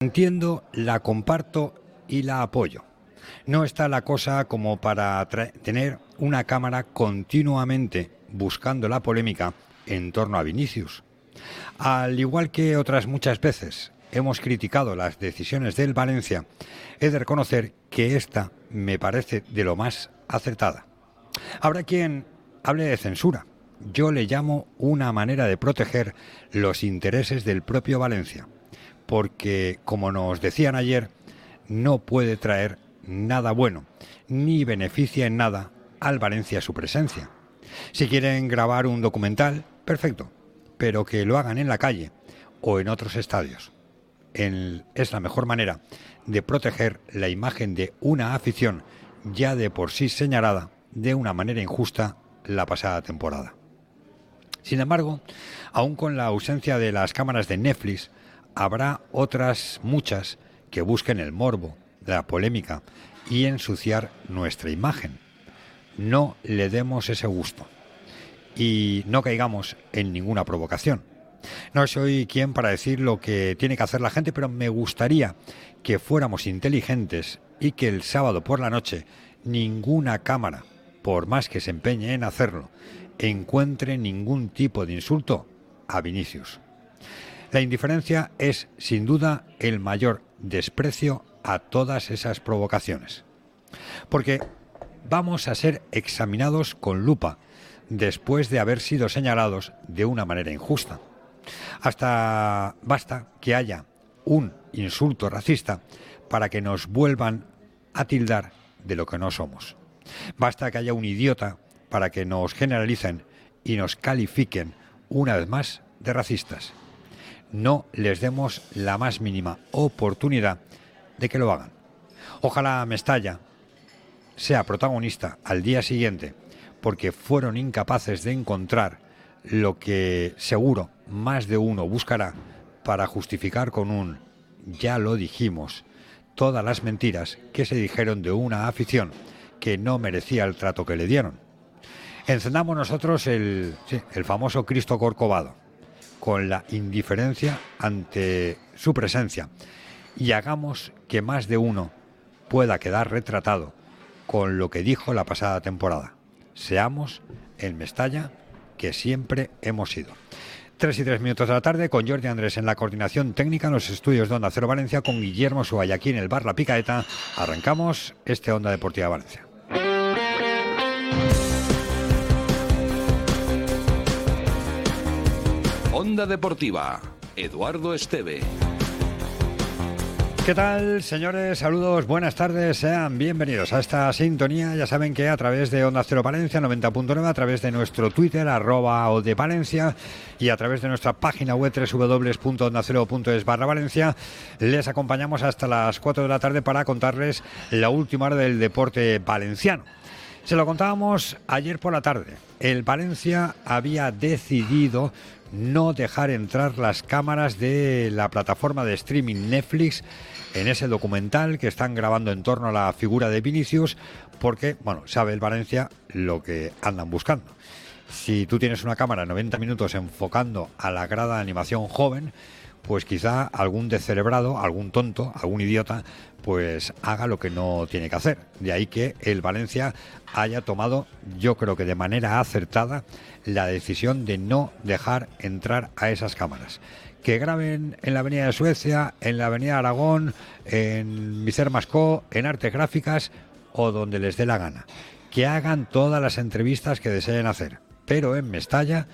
entiendo, la comparto y la apoyo. No está la cosa como para tener una cámara continuamente buscando la polémica en torno a Vinicius. Al igual que otras muchas veces hemos criticado las decisiones del Valencia, he de reconocer que esta me parece de lo más acertada. Habrá quien hable de censura. Yo le llamo una manera de proteger los intereses del propio Valencia, porque, como nos decían ayer, no puede traer nada bueno, ni beneficia en nada al Valencia su presencia. Si quieren grabar un documental, perfecto, pero que lo hagan en la calle o en otros estadios. es la mejor manera de proteger la imagen de una afición ya de por sí señalada de una manera injusta la pasada temporada. Sin embargo, aún con la ausencia de las cámaras de Netflix, habrá otras muchas que busquen el morbo, la polémica y ensuciar nuestra imagen. No le demos ese gusto y no caigamos en ninguna provocación. No soy quien para decir lo que tiene que hacer la gente, pero me gustaría que fuéramos inteligentes y que el sábado por la noche ninguna cámara, por más que se empeñe en hacerlo, encuentre ningún tipo de insulto a Vinicius. La indiferencia es, sin duda, el mayor desprecio a todas esas provocaciones. Porque vamos a ser examinados con lupa después de haber sido señalados de una manera injusta. Hasta basta que haya un insulto racista para que nos vuelvan a tildar de lo que no somos. Basta que haya un idiota para que nos generalicen y nos califiquen una vez más de racistas. No les demos la más mínima oportunidad de que lo hagan. Ojalá Mestalla sea protagonista al día siguiente porque fueron incapaces de encontrar lo que seguro más de uno buscará para justificar con un ya lo dijimos todas las mentiras que se dijeron de una afición que no merecía el trato que le dieron. Encendamos nosotros el, el famoso Cristo Corcovado con la indiferencia ante su presencia y hagamos que más de uno pueda quedar retratado con lo que dijo la pasada temporada. Seamos el Mestalla que siempre hemos sido. Tres y tres minutos de la tarde con Jordi Andrés en la coordinación técnica en los estudios de Onda Cero Valencia con Guillermo Suay aquí en el bar La Picaeta. Arrancamos este Onda Deportiva Valencia. Onda Deportiva, Eduardo Esteve. ¿Qué tal, señores? Saludos, buenas tardes, sean bienvenidos a esta sintonía. Ya saben que a través de Onda Cero Valencia 90.9, a través de nuestro Twitter, arroba o de Valencia, y a través de nuestra página web www.ondacero.es barra Valencia, les acompañamos hasta las 4 de la tarde para contarles la última hora del deporte valenciano. Se lo contábamos ayer por la tarde. El Valencia había decidido no dejar entrar las cámaras de la plataforma de streaming Netflix en ese documental que están grabando en torno a la figura de Vinicius, porque, bueno, sabe el Valencia lo que andan buscando. Si tú tienes una cámara 90 minutos enfocando a la grada de animación joven, pues quizá algún descerebrado, algún tonto, algún idiota, pues haga lo que no tiene que hacer. De ahí que el Valencia haya tomado, yo creo que de manera acertada, la decisión de no dejar entrar a esas cámaras que graben en la Avenida de Suecia, en la Avenida Aragón, en Micer Mascó, en Artes Gráficas o donde les dé la gana. Que hagan todas las entrevistas que deseen hacer. Pero en Mestalla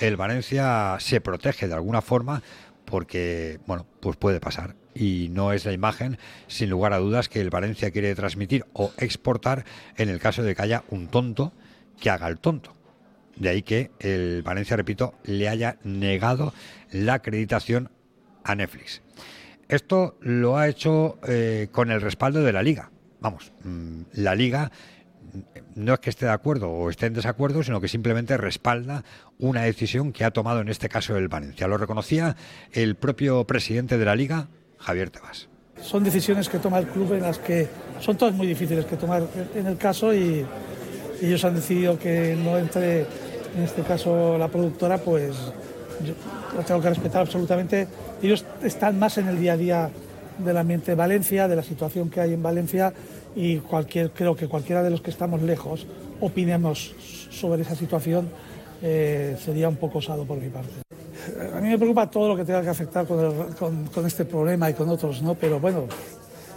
el Valencia se protege de alguna forma porque, bueno, pues puede pasar. Y no es la imagen, sin lugar a dudas, que el Valencia quiere transmitir o exportar en el caso de que haya un tonto que haga el tonto. De ahí que el Valencia, repito, le haya negado la acreditación a Netflix. Esto lo ha hecho eh, con el respaldo de la liga. Vamos, mm, la liga no es que esté de acuerdo o esté en desacuerdo, sino que simplemente respalda una decisión que ha tomado en este caso el Valencia. Lo reconocía el propio presidente de la liga, Javier Tebas. Son decisiones que toma el club en las que son todas muy difíciles que tomar en el caso y ellos han decidido que no entre en este caso la productora, pues yo lo tengo que respetar absolutamente. Ellos están más en el día a día del ambiente de Valencia, de la situación que hay en Valencia y cualquier, creo que cualquiera de los que estamos lejos opinemos sobre esa situación eh, sería un poco osado por mi parte. A mí me preocupa todo lo que tenga que afectar con, este problema y con otros, ¿no? Pero bueno,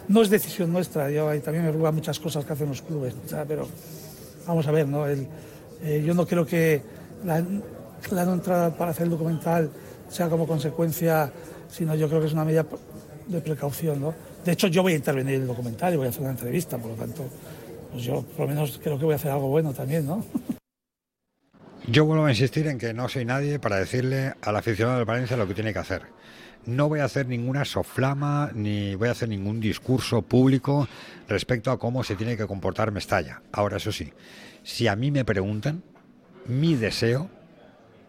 no es decisión nuestra. Yo, también me preocupa muchas cosas que hacen los clubes, pero vamos a ver, ¿no? Eh, yo no creo que la, la no entrada para hacer el documental sea como consecuencia, sino yo creo que es una medida de precaución. De hecho, yo voy a intervenir en el documental y voy a hacer una entrevista, por lo tanto, pues yo por lo menos creo que voy a hacer algo bueno también, ¿no? Yo vuelvo a insistir en que no soy nadie para decirle al aficionado del Valencia lo que tiene que hacer. No voy a hacer ninguna soflama ni voy a hacer ningún discurso público respecto a cómo se tiene que comportar Mestalla. Ahora, eso sí, si a mí me preguntan, mi deseo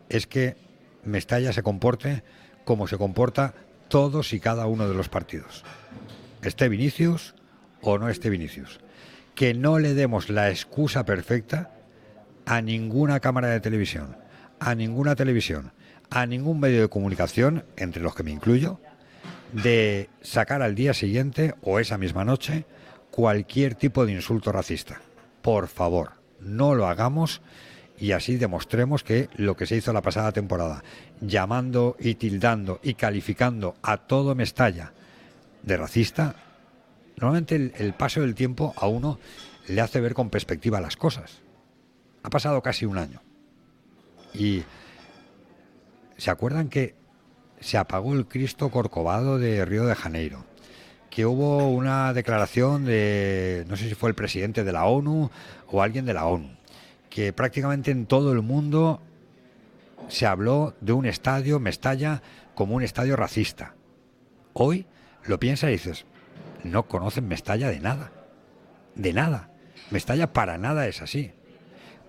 es que Mestalla se comporte como se comporta todos y cada uno de los partidos. Esté Vinicius o no esté Vinicius. Que no le demos la excusa perfecta a ninguna cámara de televisión, a ninguna televisión, a ningún medio de comunicación, entre los que me incluyo, de sacar al día siguiente o esa misma noche cualquier tipo de insulto racista. Por favor, no lo hagamos y así demostremos que lo que se hizo la pasada temporada, llamando y tildando y calificando a todo Mestalla de racista, normalmente el, paso del tiempo a uno le hace ver con perspectiva las cosas. Ha pasado casi un año. Y ¿se acuerdan que se apagó el Cristo Corcovado de Río de Janeiro? Que hubo una declaración de, no sé si fue el presidente de la ONU o alguien de la ONU, que prácticamente en todo el mundo se habló de un estadio, Mestalla, como un estadio racista. Hoy lo piensas y dices, no conocen Mestalla de nada. De nada. Mestalla para nada es así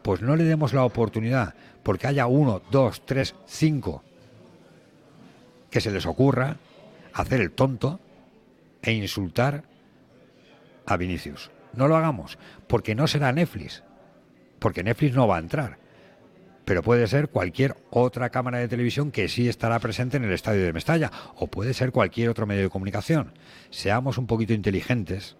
pues no le demos la oportunidad porque haya uno, dos, tres, cinco que se les ocurra hacer el tonto e insultar a Vinicius. No lo hagamos, porque no será Netflix, porque Netflix no va a entrar, pero puede ser cualquier otra cámara de televisión que sí estará presente en el estadio de Mestalla, o puede ser cualquier otro medio de comunicación. Seamos un poquito inteligentes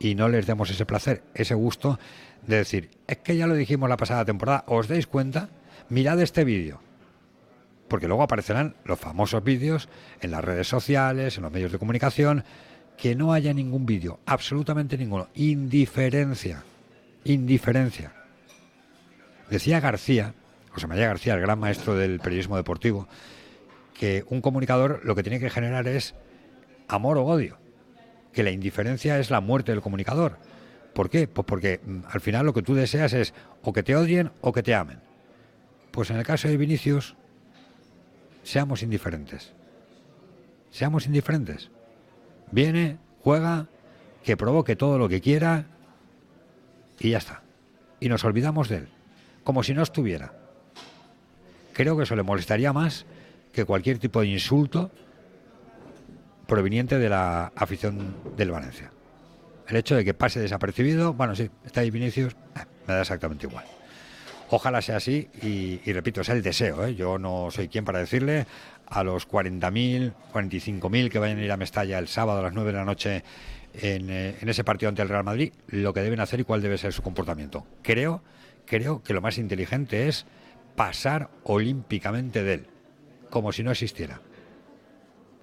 y no les demos ese placer, ese gusto de decir, es que ya lo dijimos la pasada temporada, ¿os dais cuenta? Mirad este vídeo. Porque luego aparecerán los famosos vídeos en las redes sociales, en los medios de comunicación, que no haya ningún vídeo, absolutamente ninguno. Indiferencia. Indiferencia. Decía García, José María García, el gran maestro del periodismo deportivo, que un comunicador lo que tiene que generar es amor o odio. Que la indiferencia es la muerte del comunicador ¿Por qué? Pues porque mm, al final lo que tú deseas es o que te odien o que te amen. Pues en el caso de Vinicius, seamos indiferentes. Seamos indiferentes. Viene, juega, que provoque todo lo que quiera y ya está. Y nos olvidamos de él, como si no estuviera. Creo que eso le molestaría más que cualquier tipo de insulto proveniente de la afición del Valencia. El hecho de que pase desapercibido, bueno, sí, está ahí Vinicius, eh, me da exactamente igual. Ojalá sea así y, repito, es el deseo. ¿eh? Yo no soy quien para decirle a los 40.000, 45.000 que vayan a ir a Mestalla el sábado a las 9 de la noche en, eh, en, ese partido ante el Real Madrid lo que deben hacer y cuál debe ser su comportamiento. Creo, creo que lo más inteligente es pasar olímpicamente de él, como si no existiera.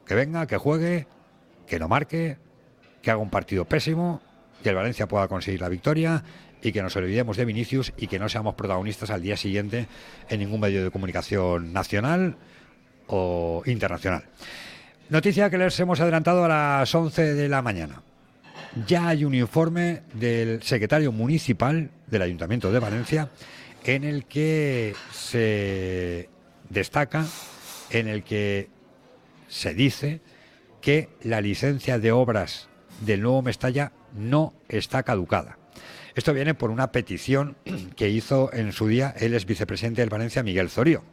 Que venga, que juegue, que no marque, que haga un partido pésimo, que el Valencia pueda conseguir la victoria y que nos olvidemos de Vinicius y que no seamos protagonistas al día siguiente en ningún medio de comunicación nacional o internacional. Noticia que les hemos adelantado a las 11 de la mañana. Ya hay un informe del secretario municipal del Ayuntamiento de Valencia en el que se destaca, en el que se dice que la licencia de obras del nuevo Mestalla no está caducada. Esto viene por una petición que hizo en su día el ex vicepresidente del Valencia, Miguel Zorío.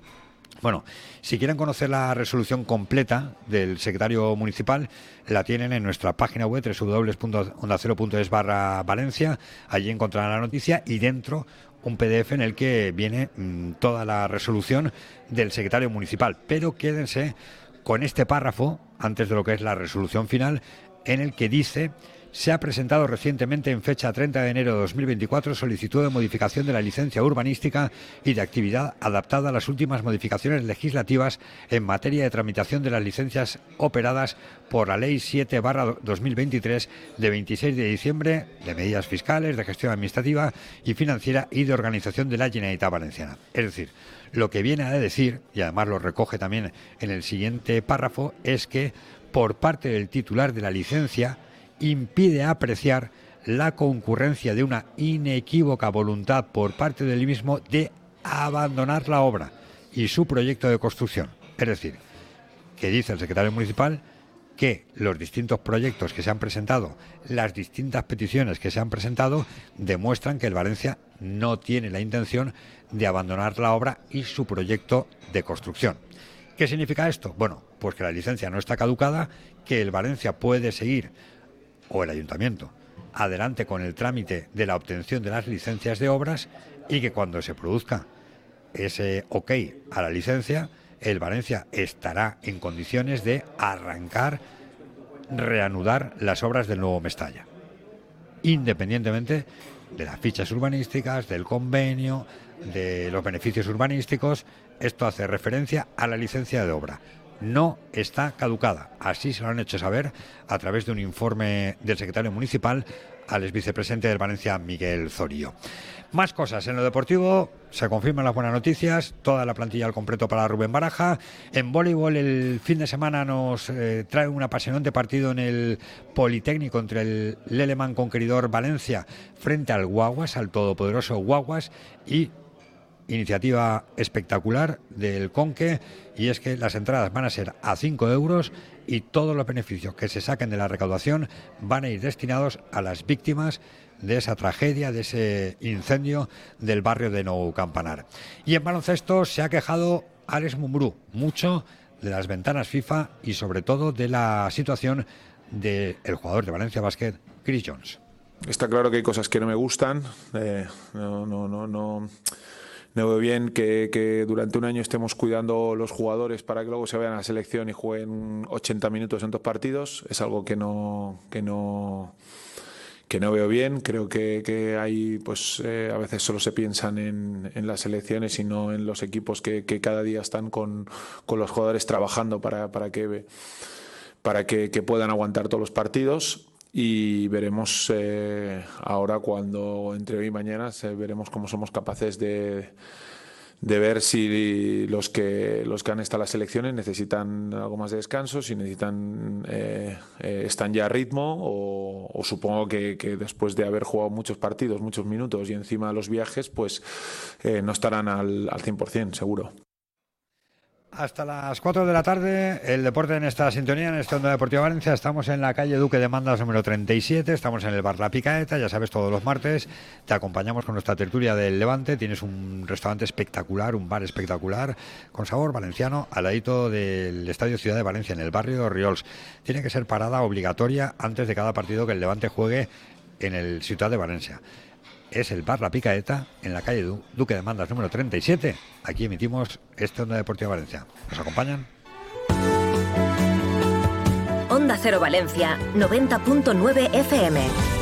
Bueno, si quieren conocer la resolución completa del secretario municipal, la tienen en nuestra página web www.ondacero.es barra Valencia. Allí encontrarán la noticia y dentro un PDF en el que viene mm, toda la resolución del secretario municipal. Pero quédense con este párrafo, antes de lo que es la resolución final, en el que dice se ha presentado recientemente en fecha 30 de enero de 2024 solicitud de modificación de la licencia urbanística y de actividad adaptada a las últimas modificaciones legislativas en materia de tramitación de las licencias operadas por la Ley 7-2023 de 26 de diciembre de medidas fiscales, de gestión administrativa y financiera y de organización de la Generalitat Valenciana. Es decir, lo que viene a decir, y además lo recoge también en el siguiente párrafo, es que por parte del titular de la licencia, impide apreciar la concurrencia de una inequívoca voluntad por parte del mismo de abandonar la obra y su proyecto de construcción. Es decir, que dice el secretario municipal que los distintos proyectos que se han presentado, las distintas peticiones que se han presentado, demuestran que el Valencia no tiene la intención de abandonar la obra y su proyecto de construcción. ¿Qué significa esto? Bueno, pues que la licencia no está caducada, que el Valencia puede seguir o el ayuntamiento adelante con el trámite de la obtención de las licencias de obras y que cuando se produzca ese ok a la licencia, el Valencia estará en condiciones de arrancar, reanudar las obras del nuevo Mestalla, independientemente de las fichas urbanísticas, del convenio, de los beneficios urbanísticos. Esto hace referencia a la licencia de obra no está caducada. Así se lo han hecho saber a través de un informe del secretario municipal al vicepresidente del Valencia, Miguel Zorío. Más cosas. En lo deportivo se confirman las buenas noticias. Toda la plantilla al completo para Rubén Baraja. En voleibol el fin de semana nos eh, trae un apasionante partido en el Politécnico entre el Leleman Conqueridor Valencia frente al Guaguas, al todopoderoso Guaguas y iniciativa espectacular del Conque y es que las entradas van a ser a 5 euros y todos los beneficios que se saquen de la recaudación van a ir destinados a las víctimas de esa tragedia, de ese incendio del barrio de Nou Campanar. Y en baloncesto se ha quejado Alex Mumbrú mucho de las ventanas FIFA y sobre todo de la situación del jugador de Valencia Basket, Chris Jones. Está claro que hay cosas que no me gustan. Eh, no, no, no, no me veo bien que, durante un año estemos cuidando los jugadores para que luego se vayan a la selección y jueguen 80 minutos en dos partidos. Es algo que no, que no, que no veo bien. Creo que, hay, pues eh, a veces solo se piensan en, las selecciones y no en los equipos que, cada día están con, con, los jugadores trabajando para, para que para que puedan aguantar todos los partidos y veremos eh, ahora cuando entre hoy y mañana veremos cómo somos capaces de, de ver si los que los que han estado las elecciones necesitan algo más de descanso, si necesitan eh, eh, están ya a ritmo o, supongo que, que, después de haber jugado muchos partidos, muchos minutos y encima los viajes, pues no estarán al, al 100%, seguro. Hasta las 4 de la tarde, el deporte en esta sintonía, en este Onda Deportiva Valencia. Estamos en la calle Duque de Mandas número 37, estamos en el bar La Picaeta, ya sabes, todos los martes. Te acompañamos con nuestra tertulia del Levante. Tienes un restaurante espectacular, un bar espectacular, con sabor valenciano, al ladito del Estadio Ciudad de Valencia, en el barrio de Riols. Tiene que ser parada obligatoria antes de cada partido que el Levante juegue en el Ciudad de Valencia es el Bar La Picaeta en la calle Duque de Mandas número 37. Aquí emitimos este Onda Deportiva Valencia. ¿Nos acompañan? Onda Cero Valencia, 90.9 FM.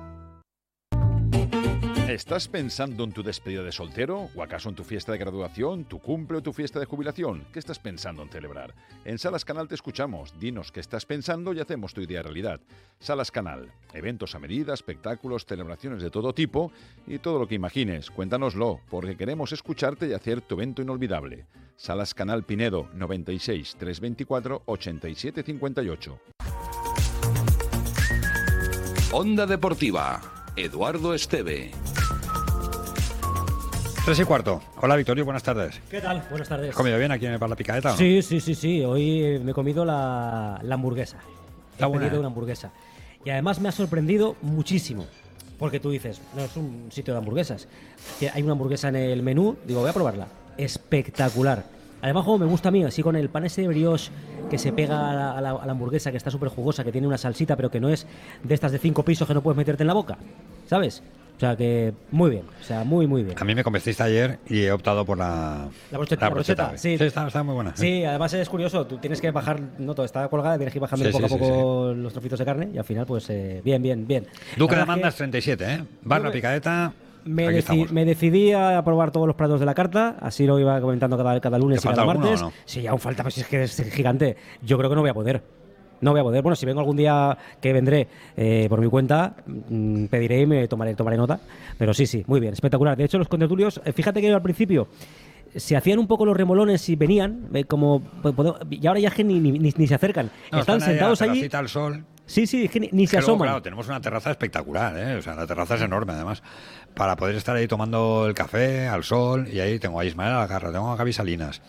¿Estás pensando en tu despedida de soltero? ¿O acaso en tu fiesta de graduación, tu cumple o tu fiesta de jubilación? ¿Qué estás pensando en celebrar? En Salas Canal te escuchamos. Dinos qué estás pensando y hacemos tu idea realidad. Salas Canal. Eventos a medida, espectáculos, celebraciones de todo tipo y todo lo que imagines. Cuéntanoslo, porque queremos escucharte y hacer tu evento inolvidable. Salas Canal Pinedo 96 324 87 58. Onda Deportiva. Eduardo Esteve. Tres y cuarto. Hola, Victorio, buenas tardes. ¿Qué tal? Buenas tardes. ¿Has comido bien aquí en el Bar La Picadeta? Sí, sí, sí, sí. Hoy me he comido la, hamburguesa. he buena, pedido ¿eh? una hamburguesa. Y además me ha sorprendido muchísimo. Porque tú dices, no es un sitio de hamburguesas. Que hay una hamburguesa en el menú, digo, voy a probarla. Espectacular. Además, como me gusta a mí, así con el pan ese de brioche que se pega a la, a la- a la hamburguesa, que está súper jugosa, que tiene una salsita, pero que no es de estas de cinco pisos que no puedes meterte en la boca. ¿Sabes? O sea que muy bien, o sea, muy, muy bien. A mí me convenciste ayer y he optado por la, La brocheta, la brocheta, sí. está, está muy buena. Sí, además es curioso, tú tienes que bajar, no todo está colgada, tienes que ir bajando Sí, poco sí, a sí, poco los trocitos de carne y al final, pues eh, bien, bien, bien. Duque de Mandas 37, ¿eh? Barra me- picadeta. Me, deci- me decidí a probar todos los platos de la carta, así lo iba comentando cada, cada lunes ¿Te y cada martes. no? Sí, aún falta, pues es que es gigante. Yo creo que no voy a poder. No voy a poder. Bueno, si vengo algún día que vendré eh, por mi cuenta, mm, pediré y me tomaré, tomaré nota. Pero sí, sí, muy bien, espectacular. De hecho, los contertulios, eh, fíjate que al principio se hacían un poco los remolones y venían, eh, como pues, podemos- y ahora ya es que ni, ni- ni- se acercan. No, Están están sentados allí. al sol. Sí, sí, es que ni, ni se luego, asoman. claro, tenemos una terraza espectacular, ¿eh? O sea, la terraza es enorme, además. Para poder estar ahí tomando el café al sol. Y ahí tengo a Ismael Algarra, tengo a Gaby Salinas.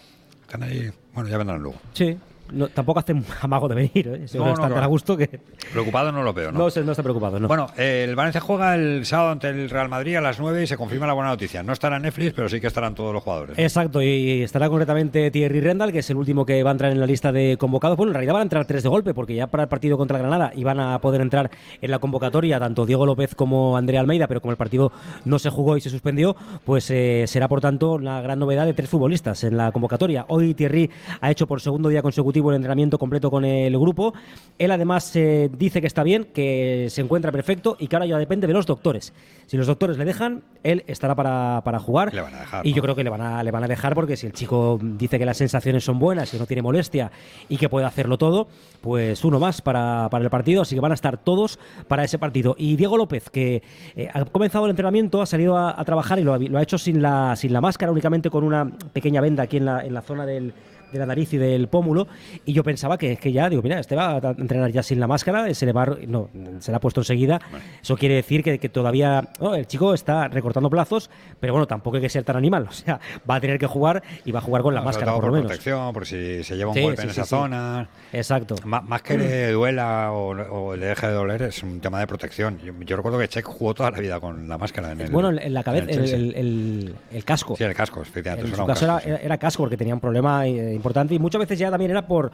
Están ahí, bueno, ya vendrán luego. Sí. No, tampoco hacen amago de venir, ¿eh? Se No, no, no, están tan a gusto que Preocupado no lo veo, ¿no? no, están preocupados, ¿no? Bueno, eh, el Valencia juega el sábado ante el Real Madrid a las 9 y se confirma la buena noticia. No estará Netflix, pero sí que estarán todos los jugadores. Exacto, y estará concretamente Thierry Rendal, que es el último que va a entrar en la lista de convocados. Bueno, en realidad van a entrar tres de golpe, porque ya para el partido contra Granada iban a poder entrar en la convocatoria tanto Diego López como Andrea Almeida, pero como el partido no se jugó y se suspendió, pues eh, será por tanto una gran novedad de tres futbolistas en la convocatoria. Hoy Thierry ha hecho por segundo día consecutivo el entrenamiento completo con el grupo. Él además eh, dice que está bien, que se encuentra perfecto y que ahora ya depende de los doctores. Si los doctores le dejan, él estará para, para jugar. Le van a dejar, y ¿no? yo creo que le van, a, le van a dejar porque si el chico dice que las sensaciones son buenas y no tiene molestia y que puede hacerlo todo, pues uno más para, para el partido. Así que van a estar todos para ese partido. Y Diego López, que eh, ha comenzado el entrenamiento, ha salido a, a trabajar y lo ha, lo ha hecho sin la, sin la máscara, únicamente con una pequeña venda aquí en la, en la zona del de la nariz y del pómulo y yo pensaba que, que ya, digo, mira, este va a entrenar ya sin la máscara, se le va, a- no, se la ha puesto enseguida, eso quiere decir que, que todavía, oh, el chico está recortando plazos, pero bueno, tampoco hay que ser tan animal, o sea, va a tener que jugar y va a jugar con la No, máscara todo por lo menos. protección, por si se lleva un Sí, golpe sí, en sí, esa zona. Exacto. Má- Más que le duela o, o le deje de doler, es un tema de protección. Yo, yo recuerdo que Check jugó toda la vida con la máscara en el bueno, en, la cabeza, en el el, el- el- casco. Sí, el casco, efectivamente. En su caso casco, era, era casco porque tenía un problema eh, importante y muchas veces ya también era por,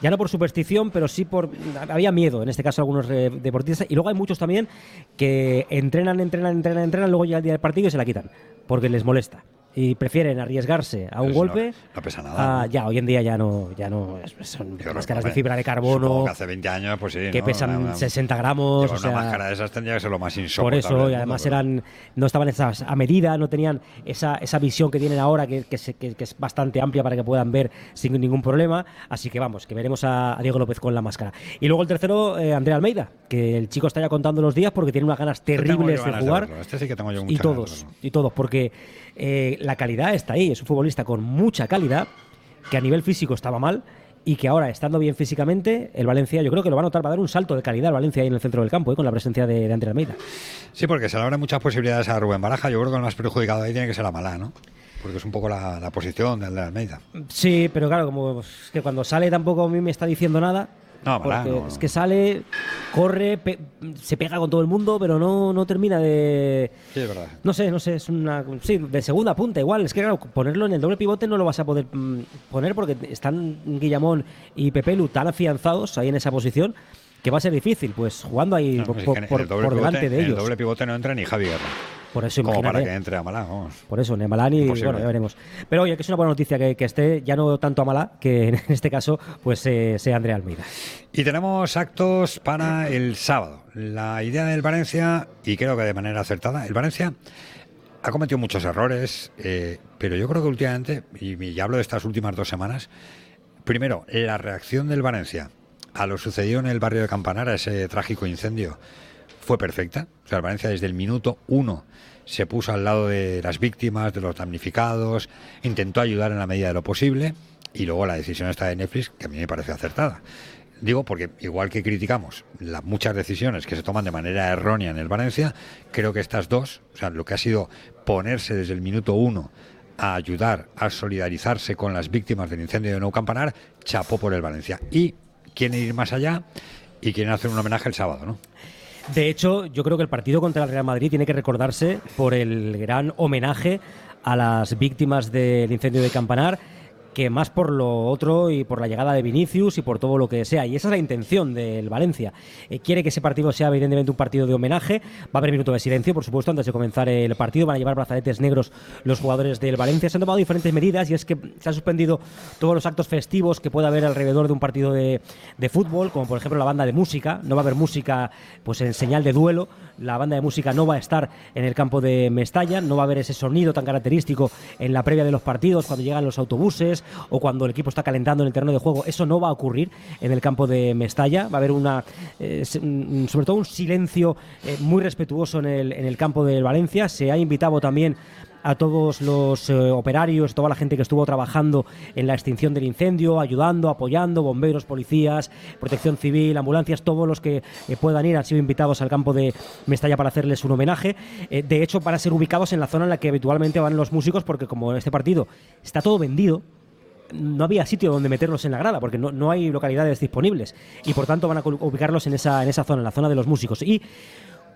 ya no por superstición, pero sí por, había miedo, en este caso algunos eh, deportistas, y luego hay muchos también que entrenan, entrenan, entrenan, entrenan, luego ya el día del partido y se la quitan, porque les molesta. Y prefieren arriesgarse a un golpe. no- no pesa nada. Ya, hoy en día ya no, ya no son Yo máscaras de fibra de carbono que hace 20 años, pues sí. que ¿no? pesan Una- una- 60 gramos. llevar o sea, una máscara de esas tendría que ser lo más por insoportable. eso, del y además eran, no estaban esas a medida, no tenían esa, esa visión que tienen ahora, que, que, se- que- que es bastante amplia para que puedan ver sin ningún problema. Así que vamos, que veremos a, a Diego López con la máscara. Y luego el tercero, eh, Andrea Almeida, que el chico está ya contando los días porque tiene unas ganas terribles de jugar. Este sí que tengo yo y muchas ganas de todos, y todos, porque eh, la calidad está ahí. Es un futbolista con mucha calidad, que a nivel físico estaba mal. Y que ahora, estando bien físicamente, el Valencia, yo creo que lo va a notar, va a dar un salto de calidad el Valencia ahí en el centro del campo, eh, con la presencia de, de Almeida. Sí, porque se le abren muchas posibilidades a Rubén Baraja. Yo creo que el más perjudicado ahí tiene que ser a Malá, ¿no? Porque es un poco la, la posición de Almeida. Sí, pero claro, como es que cuando sale tampoco a mí me está diciendo nada. No, Malá, porque no, es que sale, corre, pe- se pega con todo el mundo, pero no, no termina de. Sí, es verdad. No sé, no sé, es una. Sí, de segunda punta igual. Es que claro, ponerlo en el doble pivote no lo vas a poder mm, poner porque están Guillamón y Pepelu tan afianzados ahí en esa posición que va a ser difícil, pues jugando ahí No, por, delante de en ellos. el doble pivote no entra ni Javi Guerra. Por eso Como para que entre a Malá, vamos. Por eso, ni Amalá ni. Imposible. Bueno, ya veremos. Pero oye, que es una buena noticia que, que esté, ya no tanto Amalá, que en este caso, pues eh, sea Andrea Almeida. Y tenemos actos para el sábado. La idea del Valencia, y creo que de manera acertada, el Valencia ha cometido muchos errores, eh, pero yo creo que últimamente, y, y hablo de estas últimas dos semanas, primero, la reacción del Valencia a lo sucedido en el barrio de Campanara, ese trágico incendio, fue perfecta. O sea, el Valencia desde el minuto uno se puso al lado de las víctimas, de los damnificados, intentó ayudar en la medida de lo posible y luego la decisión está de Netflix, que a mí me parece acertada. Digo porque igual que criticamos las muchas decisiones que se toman de manera errónea en el Valencia, creo que estas dos, o sea, lo que ha sido ponerse desde el minuto uno a ayudar, a solidarizarse con las víctimas del incendio de Nou Campanar, chapó por el Valencia. Y quieren ir más allá y quieren hacer un homenaje el sábado, ¿no? De hecho, yo creo que el partido contra el Real Madrid tiene que recordarse por el gran homenaje a las víctimas del incendio de Campanar que más por lo otro y por la llegada de Vinicius y por todo lo que sea. Y esa es la intención del Valencia. Eh, quiere que ese partido sea evidentemente un partido de homenaje. Va a haber minuto de silencio, por supuesto, antes de comenzar el partido. Van a llevar brazaletes negros los jugadores del Valencia. Se han tomado diferentes medidas y es que se han suspendido todos los actos festivos que pueda haber alrededor de un partido de, de fútbol, como por ejemplo la banda de música. No va a haber música pues en señal de duelo. La banda de música no va a estar en el campo de Mestalla. No va a haber ese sonido tan característico en la previa de los partidos, cuando llegan los autobuses o cuando el equipo está calentando en el terreno de juego. Eso no va a ocurrir en el campo de Mestalla. Va a haber una, eh, sobre todo un silencio eh, muy respetuoso en el, en el campo del Valencia. Se ha invitado también a todos los eh, operarios, toda la gente que estuvo trabajando en la extinción del incendio, ayudando, apoyando, bomberos, policías, protección civil, ambulancias, todos los que puedan ir han sido invitados al campo de Mestalla para hacerles un homenaje. de hecho, para ser ubicados en la zona en la que habitualmente van los músicos, porque como este partido está todo vendido, no había sitio donde meterlos en la grada, porque no, no hay localidades disponibles. Y por tanto van a ubicarlos en esa, en esa zona, en la zona de los músicos. Y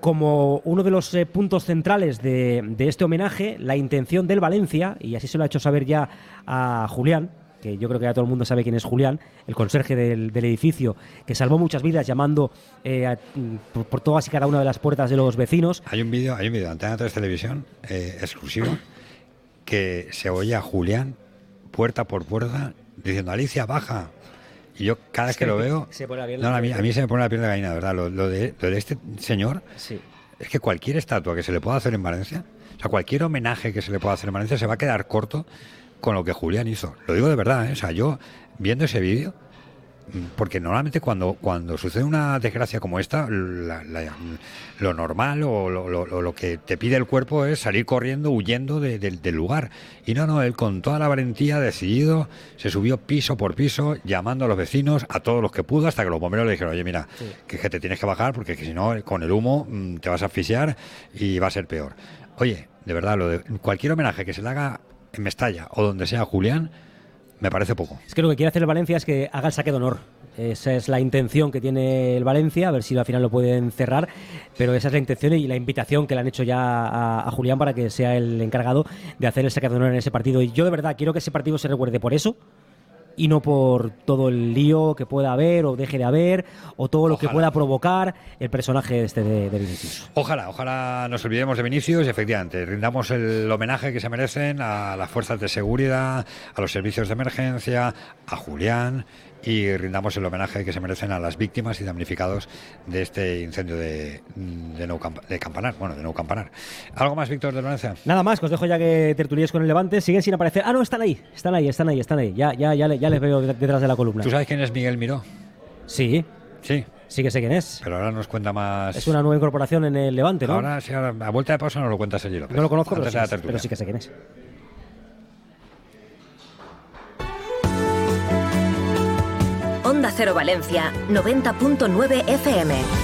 como uno de los eh, puntos centrales de, de, este homenaje, la intención del Valencia, y así se lo ha hecho saber ya a Julián, que yo creo que ya todo el mundo sabe quién es Julián, el conserje del, del edificio, que salvó muchas vidas llamando eh, por, todas y cada una de las puertas de los vecinos. Hay un vídeo, hay un vídeo de Antena 3 Televisión eh, exclusivo que se oye a Julián puerta por puerta diciendo Alicia baja y yo cada vez que lo veo no, a, mí, a, mí, se me pone la piel de gallina verdad lo, lo, de, lo de, este señor sí. es que cualquier estatua que se le pueda hacer en Valencia o sea cualquier homenaje que se le pueda hacer en Valencia se va a quedar corto con lo que Julián hizo lo digo de verdad ¿eh? o sea yo viendo ese vídeo porque normalmente cuando, cuando sucede una desgracia como esta, la, la, lo normal o lo, lo, lo, que te pide el cuerpo es salir corriendo, huyendo de, de, del lugar. Y no, no, él con toda la valentía, decidido, se subió piso por piso, llamando a los vecinos, a todos los que pudo, hasta que los bomberos le dijeron, oye, mira, sí. que, que, te tienes que bajar porque que si no, con el humo mmm, te vas a asfixiar y va a ser peor. Oye, de verdad, lo de, cualquier homenaje que se le haga en Mestalla o donde sea Julián, me parece poco. Es que lo que quiere hacer el Valencia es que haga el saque de honor. Esa es la intención que tiene el Valencia, a ver si al final lo pueden cerrar, pero esa es la intención y la invitación que le han hecho ya a, Julián para que sea el encargado de hacer el saque de honor en ese partido. Y yo de verdad quiero que ese partido se recuerde por eso, y no por todo el lío que pueda haber o deje de haber o todo lo ojalá. que pueda provocar el personaje este de, de, Vinicius. Ojalá, ojalá nos olvidemos de Vinicius y efectivamente rindamos el homenaje que se merecen a las fuerzas de seguridad, a los servicios de emergencia, a Julián y rindamos el homenaje que se merecen a las víctimas y damnificados de este incendio de, de, nou, de Campanar. Bueno, de Nou Campanar. ¿Algo más, Víctor de Valencia? Nada más, que os dejo ya que tertulies con el Levante. Siguen sin aparecer. Ah, no, están ahí. Están ahí, están ahí, están ahí. Ya, ya, ya, ya les veo detrás de la columna. ¿Tú sabes quién es Miguel Miró? Sí. Sí. Sí que sé quién es. Pero ahora nos cuenta más. Es una nueva incorporación en el Levante, ¿no? Ahora, sí, ahora a vuelta de pausa nos lo cuenta Sergio López. No lo conozco, pero sí, pero sí que sé quién es. Cero Valencia, 90.9 FM.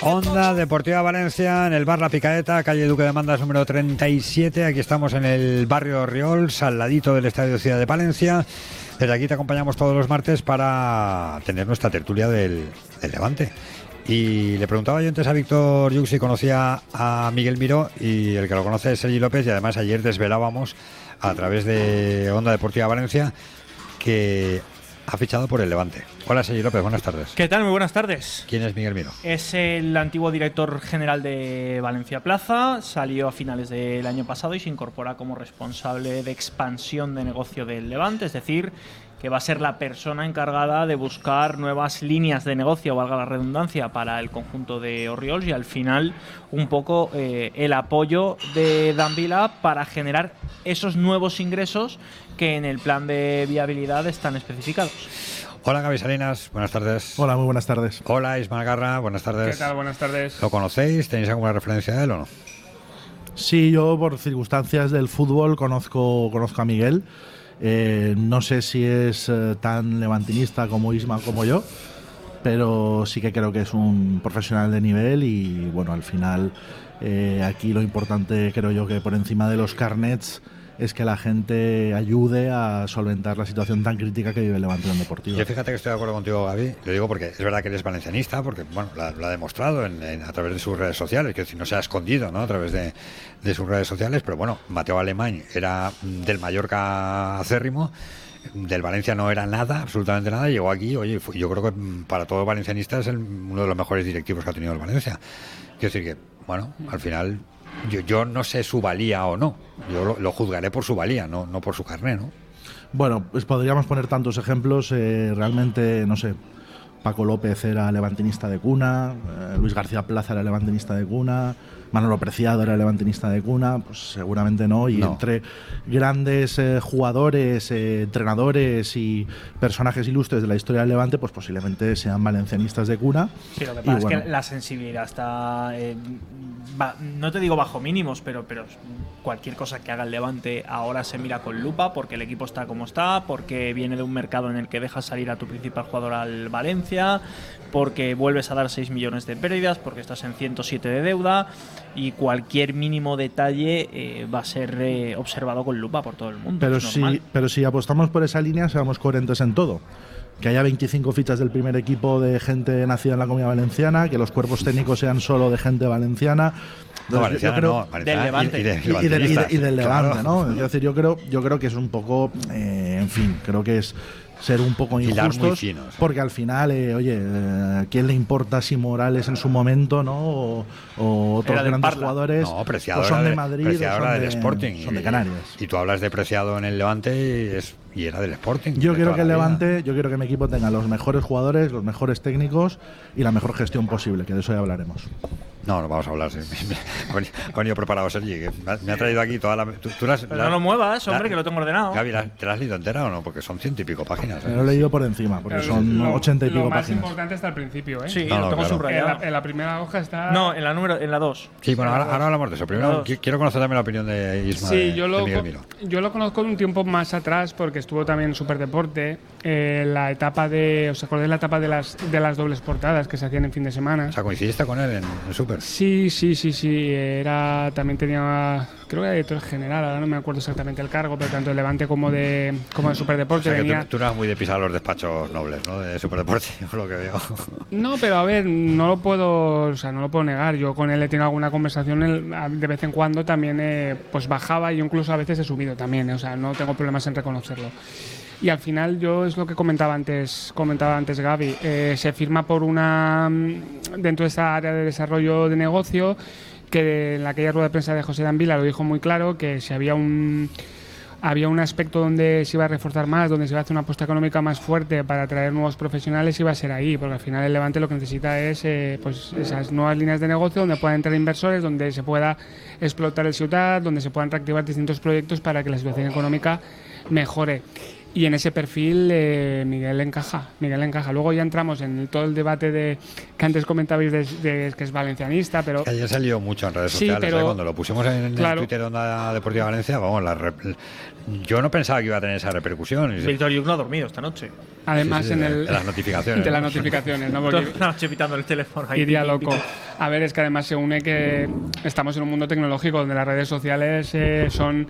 Onda Deportiva Valencia, en el bar La Picaeta, calle Duque de Mandas número 37. Aquí estamos en el barrio Riols, al ladito del Estadio Ciudad de Valencia. Desde aquí te acompañamos todos los martes para tener nuestra tertulia del, Levante. Y le preguntaba yo antes a Víctor Yux conocía a Miguel Miró y el que lo conoce es Sergi López y además ayer desvelábamos a través de Onda Deportiva Valencia que ha fichado por el Levante. Hola Sergi López, buenas tardes. ¿Qué tal? Muy buenas tardes. ¿Quién es Miguel Miró? Es el antiguo director general de Valencia Plaza, salió a finales del año pasado y se incorpora como responsable de expansión de negocio del Levante, es decir, que va a ser la persona encargada de buscar nuevas líneas de negocio, valga la redundancia, para el conjunto de Oriols y al final un poco eh, el apoyo de Dan Vila para generar esos nuevos ingresos que en el plan de viabilidad están especificados. Hola Gaby Salinas, buenas tardes. Hola, muy buenas tardes. Hola Ismael Garra, buenas tardes. ¿Qué tal? Buenas tardes. ¿Lo conocéis? ¿Tenéis alguna referencia de él o no? Sí, yo por circunstancias del fútbol conozco, conozco a Miguel. Eh, no sé si es eh, tan levantinista como Isma como yo, pero sí que creo que es un profesional de nivel y bueno, al final eh, aquí lo importante creo yo que por encima de los carnets es que la gente ayude a solventar la situación tan crítica que vive el Levante en Deportivo. Yo fíjate que estoy de acuerdo contigo, Gaby. Lo digo porque es verdad que eres valencianista, porque bueno, lo, ha demostrado a través de sus redes sociales, que si no se ha escondido ¿no? a través de, sus redes sociales, pero bueno, Mateo Alemán era del Mallorca acérrimo del Valencia no era nada, absolutamente nada, llegó aquí, oye, yo creo que para todo valencianista es el, uno de los mejores directivos que ha tenido el Valencia. Quiero decir que, bueno, al final yo, yo no sé su valía o no, yo lo, juzgaré por su valía, no, no por su carné, ¿no? Bueno, pues podríamos poner tantos ejemplos, eh, realmente, no sé, Paco López era levantinista de cuna, eh, Luis García Plaza era levantinista de cuna, Manolo Preciado era levantinista de cuna, pues seguramente no. Y No. entre grandes eh, jugadores, eh, entrenadores y personajes ilustres de la historia del Levante, pues posiblemente sean valencianistas de cuna. Sí, lo que Y pasa bueno, es que la sensibilidad está. eh, va- no te digo bajo mínimos, pero, pero cualquier cosa que haga el Levante ahora se mira con lupa porque el equipo está como está, porque viene de un mercado en el que dejas salir a tu principal jugador al Valencia, porque vuelves a dar 6 millones de pérdidas, porque estás en 107 de deuda y cualquier mínimo detalle eh, va a ser eh, observado con lupa por todo el mundo. Pero si, pero si apostamos por esa línea, seamos coherentes en todo. Que haya 25 fichas del primer equipo de gente nacida en la comunidad valenciana, que los cuerpos técnicos sean solo de gente valenciana. No, Entonces, yo valenciana creo- no, valenciana Del Levante. y, y de y, y del- y de- levantinistas, y del claro. Levante, ¿no? Es decir, yo creo, yo creo que es un poco, eh, en fin, creo que es ser un poco injustos, porque al final, eh, oye, eh, ¿a quién le importa si Morales en su momento, no? O, o otros grandes Parla. jugadores No, o son de Madrid, o son del de, Sporting. son de y- Canarias. Y tú hablas de Preciado en el Levante y, es, y era del Sporting. Yo quiero que el vida. Levante, yo quiero que mi equipo tenga los mejores jugadores, los mejores técnicos y la mejor gestión posible, que de eso ya hablaremos. No, no vamos a hablar. sí. Ha venido- ha venido preparado Sergi, que me ha- traído aquí toda la. Tú, tú la has- Pero la- no lo muevas, la- hombre, que lo tengo ordenado. Gaby, ¿la- ¿te la has leído entera o no? Porque son ciento y pico páginas. ¿eh? Me lo he leído por encima, porque Claro, son lo- ochenta y Lo pico más páginas. importante está al principio, ¿eh? Sí, No, lo no, tengo claro. En subrayado. la, en la primera hoja está. No, en la número, en la 2. Sí, bueno, ahora, ahora hablamos de eso. Primero Dos. qui- quiero conocer también la opinión de Isma Sí, de, yo de lo, co- Miro. yo lo conozco de un tiempo más atrás porque estuvo también en Superdeporte, eh, la etapa de, ¿os acordáis la etapa de las, de las dobles portadas que se hacían en fin de semana? O sea, ¿coincidiste con él en, en Super? Sí, sí, sí, sí, era, también tenía, creo que era director general, ahora no me acuerdo exactamente el cargo, pero tanto de Levante como de, como de O Superdeporte sea, que venía... tú, tú no eras muy de pisar los despachos nobles, ¿no? De Superdeporte, por lo que veo. No, pero a ver, no lo puedo, o sea, no lo puedo negar. Yo con él he tenido alguna conversación él, de vez en cuando también eh, pues bajaba y yo incluso a veces he subido también, eh, o sea, no tengo problemas en reconocerlo. Y al final yo es lo que comentaba antes, comentaba antes Gaby, eh, se firma por una mm, dentro de esta área de desarrollo de negocio que en aquella rueda de prensa de José Danvila lo dijo muy claro que si había un había un aspecto donde se iba a reforzar más, donde se iba a hacer una apuesta económica más fuerte para atraer nuevos profesionales, iba a ser ahí, porque al final el Levante lo que necesita es eh, pues esas nuevas líneas de negocio donde puedan entrar inversores, donde se pueda explotar el ciudad, donde se puedan reactivar distintos proyectos para que la situación económica mejore. Y en ese perfil eh, Miguel encaja, Miguel encaja. Luego ya entramos en todo el debate de que antes comentabais de, de que es valencianista, pero Que ayer salió mucho en redes Sí, sociales. pero- ¿eh? Cuando lo pusimos en Claro. el Twitter de Onda Deportiva Valencia, vamos, la rep- yo no pensaba que iba a tener esa repercusión. Víctor Yuk no ha dormido esta noche. además Sí, sí, en de- el de las notificaciones, de las ¿no? notificaciones, ¿no? Porque la noche pitando el teléfono ahí. iría loco. A ver, es que además se une que estamos en un mundo tecnológico donde las redes sociales eh, son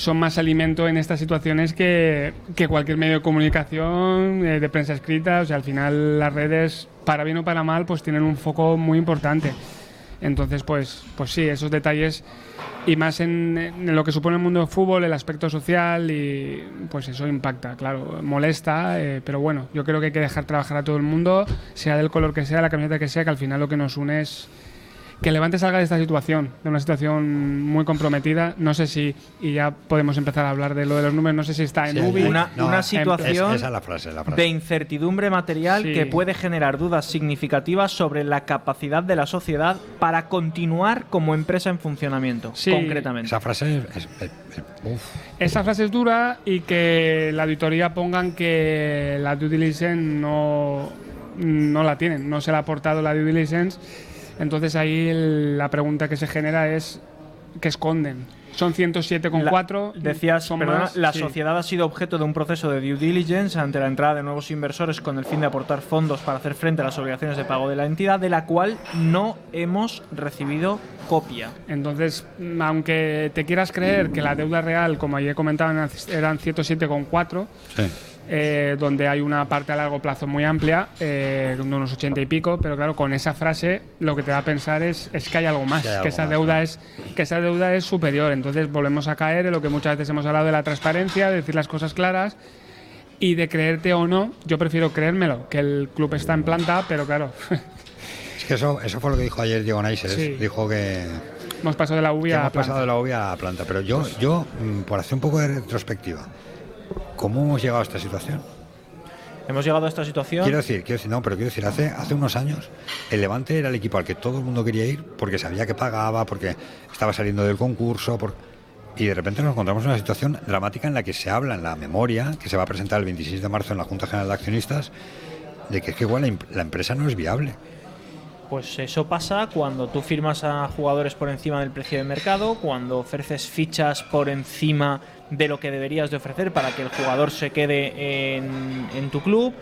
son más alimento en estas situaciones que, que cualquier medio de comunicación, eh, de prensa escrita. O sea, al final las redes, para bien o para mal, pues tienen un foco muy importante. Entonces, pues, pues sí, esos detalles y más en, en lo que supone el mundo del fútbol, el aspecto social y pues eso impacta, claro, molesta, eh, pero bueno, yo creo que hay que dejar trabajar a todo el mundo, sea del color que sea, la camiseta que sea, que al final lo que nos une es que Levante salga de esta situación, de una situación muy comprometida. No sé si, y ya podemos empezar a hablar de lo de los números, no sé si está en Sí, UBI. Una, No, una es- situación esa es la frase, la frase. de incertidumbre material Sí. que puede generar dudas significativas sobre la capacidad de la sociedad para continuar como empresa en funcionamiento, Sí. concretamente. Esa frase es, es- es- uf. Esa frase es dura y que la auditoría pongan que la due diligence no, no la tienen, no se le ha aportado la due diligence. Entonces ahí el- la pregunta que se genera es ¿qué esconden? Son 107,4. La- Decías, son perdona, más, la sí. sociedad ha sido objeto de un proceso de due diligence ante la entrada de nuevos inversores con el fin de aportar fondos para hacer frente a las obligaciones de pago de la entidad, de la cual no hemos recibido copia. Entonces, aunque te quieras creer que la deuda real, como ayer comentaban, eran 107,4, Sí. Eh, donde hay una parte a largo plazo muy amplia, eh, de unos 80 y pico, pero claro, con esa frase lo que te va a pensar es, es que hay algo más, Que hay que, algo esa más, deuda ¿no? es, que esa deuda es superior. Entonces volvemos a caer en lo que muchas veces hemos hablado de la transparencia, de decir las cosas claras y de creerte o no. Yo prefiero creérmelo, que el club está en planta, pero claro, Es que eso, eso fue lo que dijo ayer Diego Naises. Sí. Dijo que, hemos pasado de la UBI a hemos planta. pasado de la a planta. Pero yo, yo, mm, por hacer un poco de retrospectiva, ¿cómo hemos llegado a esta situación? Hemos llegado a esta situación. Quiero decir, quiero decir, no, pero quiero decir, hace, hace unos años el Levante era el equipo al que todo el mundo quería ir porque sabía que pagaba, porque estaba saliendo del concurso, por- y de repente nos encontramos en una situación dramática en la que se habla en la memoria, que se va a presentar el 26 de marzo en la Junta General de Accionistas, de que es que igual la, la empresa no es viable. Pues eso pasa cuando tú firmas a jugadores por encima del precio de mercado, cuando ofreces fichas por encima de lo que deberías de ofrecer para que el jugador se quede en, en tu club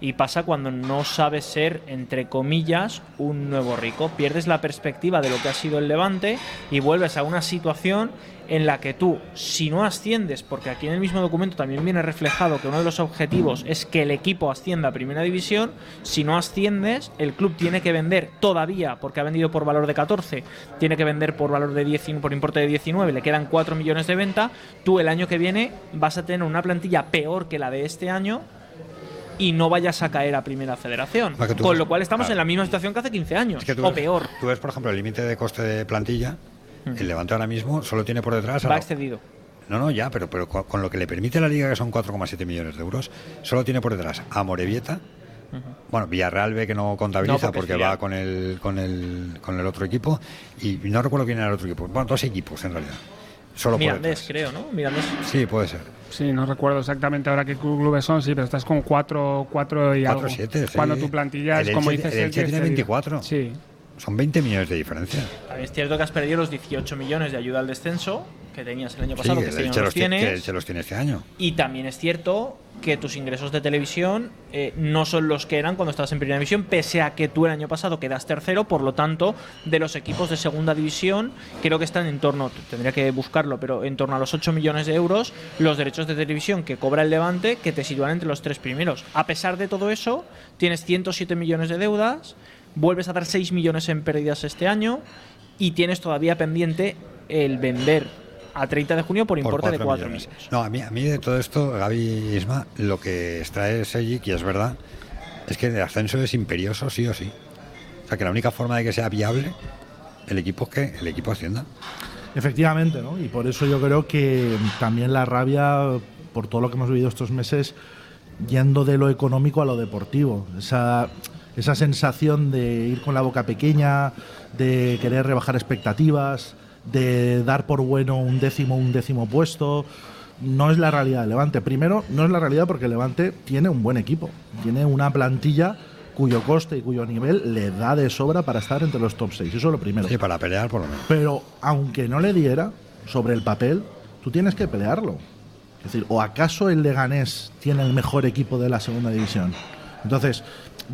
y pasa cuando no sabes ser, entre comillas, un nuevo rico. Pierdes la perspectiva de lo que ha sido el levante y vuelves a una situación en la que tú, si no asciendes, porque aquí en el mismo documento también viene reflejado que uno de los objetivos es que el equipo ascienda a primera división, si no asciendes, el club tiene que vender todavía, porque ha vendido por valor de 14, tiene que vender por valor de 10, por importe de 19, le quedan 4 millones de venta, tú el año que viene vas a tener una plantilla peor que la de este año y no vayas a caer a primera federación. Con ves- lo cual estamos claro. en la misma situación que hace 15 años, Es que o ves- peor. Tú ves, por ejemplo, el límite de coste de plantilla, el Levante ahora mismo solo tiene por detrás... a Va la- excedido. No, no, ya, pero, pero con, con lo que le permite la liga, que son 4,7 millones de euros, solo tiene por detrás a Morevieta. Bueno, Villarreal ve que no contabiliza No, porque va con el, con, el, con el otro equipo. Y no recuerdo quién era el otro equipo. Bueno, dos equipos en realidad. Solo por Mirandés, creo, ¿no? Mirandés. Sí, puede ser. Sí, no recuerdo exactamente ahora qué clubes son, sí, pero estás con 4 cuatro y algo. 4, 7, sí. Cuando tu plantilla El es como Elche- dices el Elche tiene excedida. 24. Sí. Son 20 millones de diferencia. También es cierto que has perdido los 18 millones de ayuda al descenso que tenías el año pasado, que que este año no los que tienes. Elche los tiene este año. Y también es cierto que tus ingresos de televisión eh, no son los que eran cuando estabas en primera división, pese a que tú el año pasado quedas tercero, por lo tanto, de los equipos de segunda división, creo que están en torno, tendría que buscarlo, pero en torno a los 8 millones de euros los derechos de televisión que cobra el Levante, que te sitúan entre los tres primeros. A pesar de todo eso, tienes 107 millones de deudas, vuelves a dar 6 millones en pérdidas este año y tienes todavía pendiente el vender a 30 de junio por importe de 4 millones. No, a mí, a mí de todo esto, Gaby Isma, lo que extrae Sejic, y es verdad, es que el ascenso es imperioso sí o sí. O sea, que la única forma de que sea viable el equipo es que el equipo ascienda. Efectivamente, ¿no? Y por eso yo creo que también la rabia por todo lo que hemos vivido estos meses yendo de lo económico a lo deportivo. Esa, esa sensación de ir con la boca pequeña, de querer rebajar expectativas, de dar por bueno un décimo, un décimo puesto, no es la realidad del Levante. Primero, no es la realidad porque Levante tiene un buen equipo, tiene una plantilla cuyo coste y cuyo nivel le da de sobra para estar entre los top 6. Eso es lo primero. Sí, para pelear por lo menos. Pero aunque no le diera sobre el papel, tú tienes que pelearlo. Es decir, ¿o acaso el Leganés tiene el mejor equipo de la segunda división? Entonces,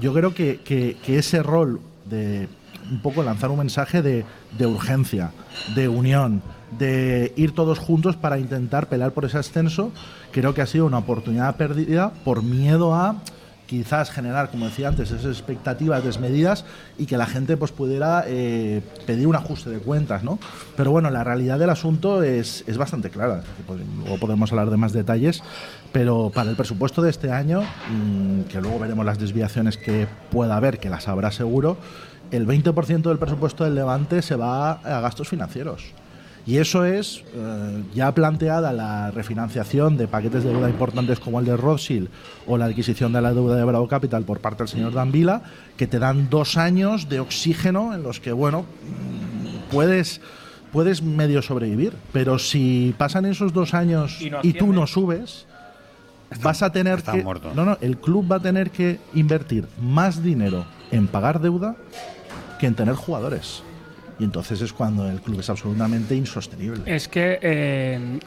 yo creo que, que- que ese rol de un poco lanzar un mensaje de, de urgencia, de unión, de ir todos juntos para intentar pelear por ese ascenso, creo que ha sido una oportunidad perdida por miedo a quizás generar, como decía antes, esas expectativas desmedidas y que la gente pues pudiera eh, pedir un ajuste de cuentas, ¿no? Pero bueno, la realidad del asunto es, es bastante clara. Pues, luego podemos hablar de más detalles, pero para el presupuesto de este año, mm, que luego veremos las desviaciones que pueda haber, que las habrá seguro, el 20% del presupuesto del Levante se va a gastos financieros. Y eso es eh, ya planteada la refinanciación de paquetes de deuda importantes como el de Rothschild o la adquisición de la deuda de Bravo Capital por parte del señor Danvila, que te dan dos años de oxígeno en los que, bueno, puedes, puedes medio sobrevivir. Pero si pasan esos dos años Y no y tú no subes, vas a tener que. muertos. No, no, el club va a tener que invertir más dinero en pagar deuda que en tener jugadores. Y entonces es cuando el club es absolutamente insostenible. Es que eh,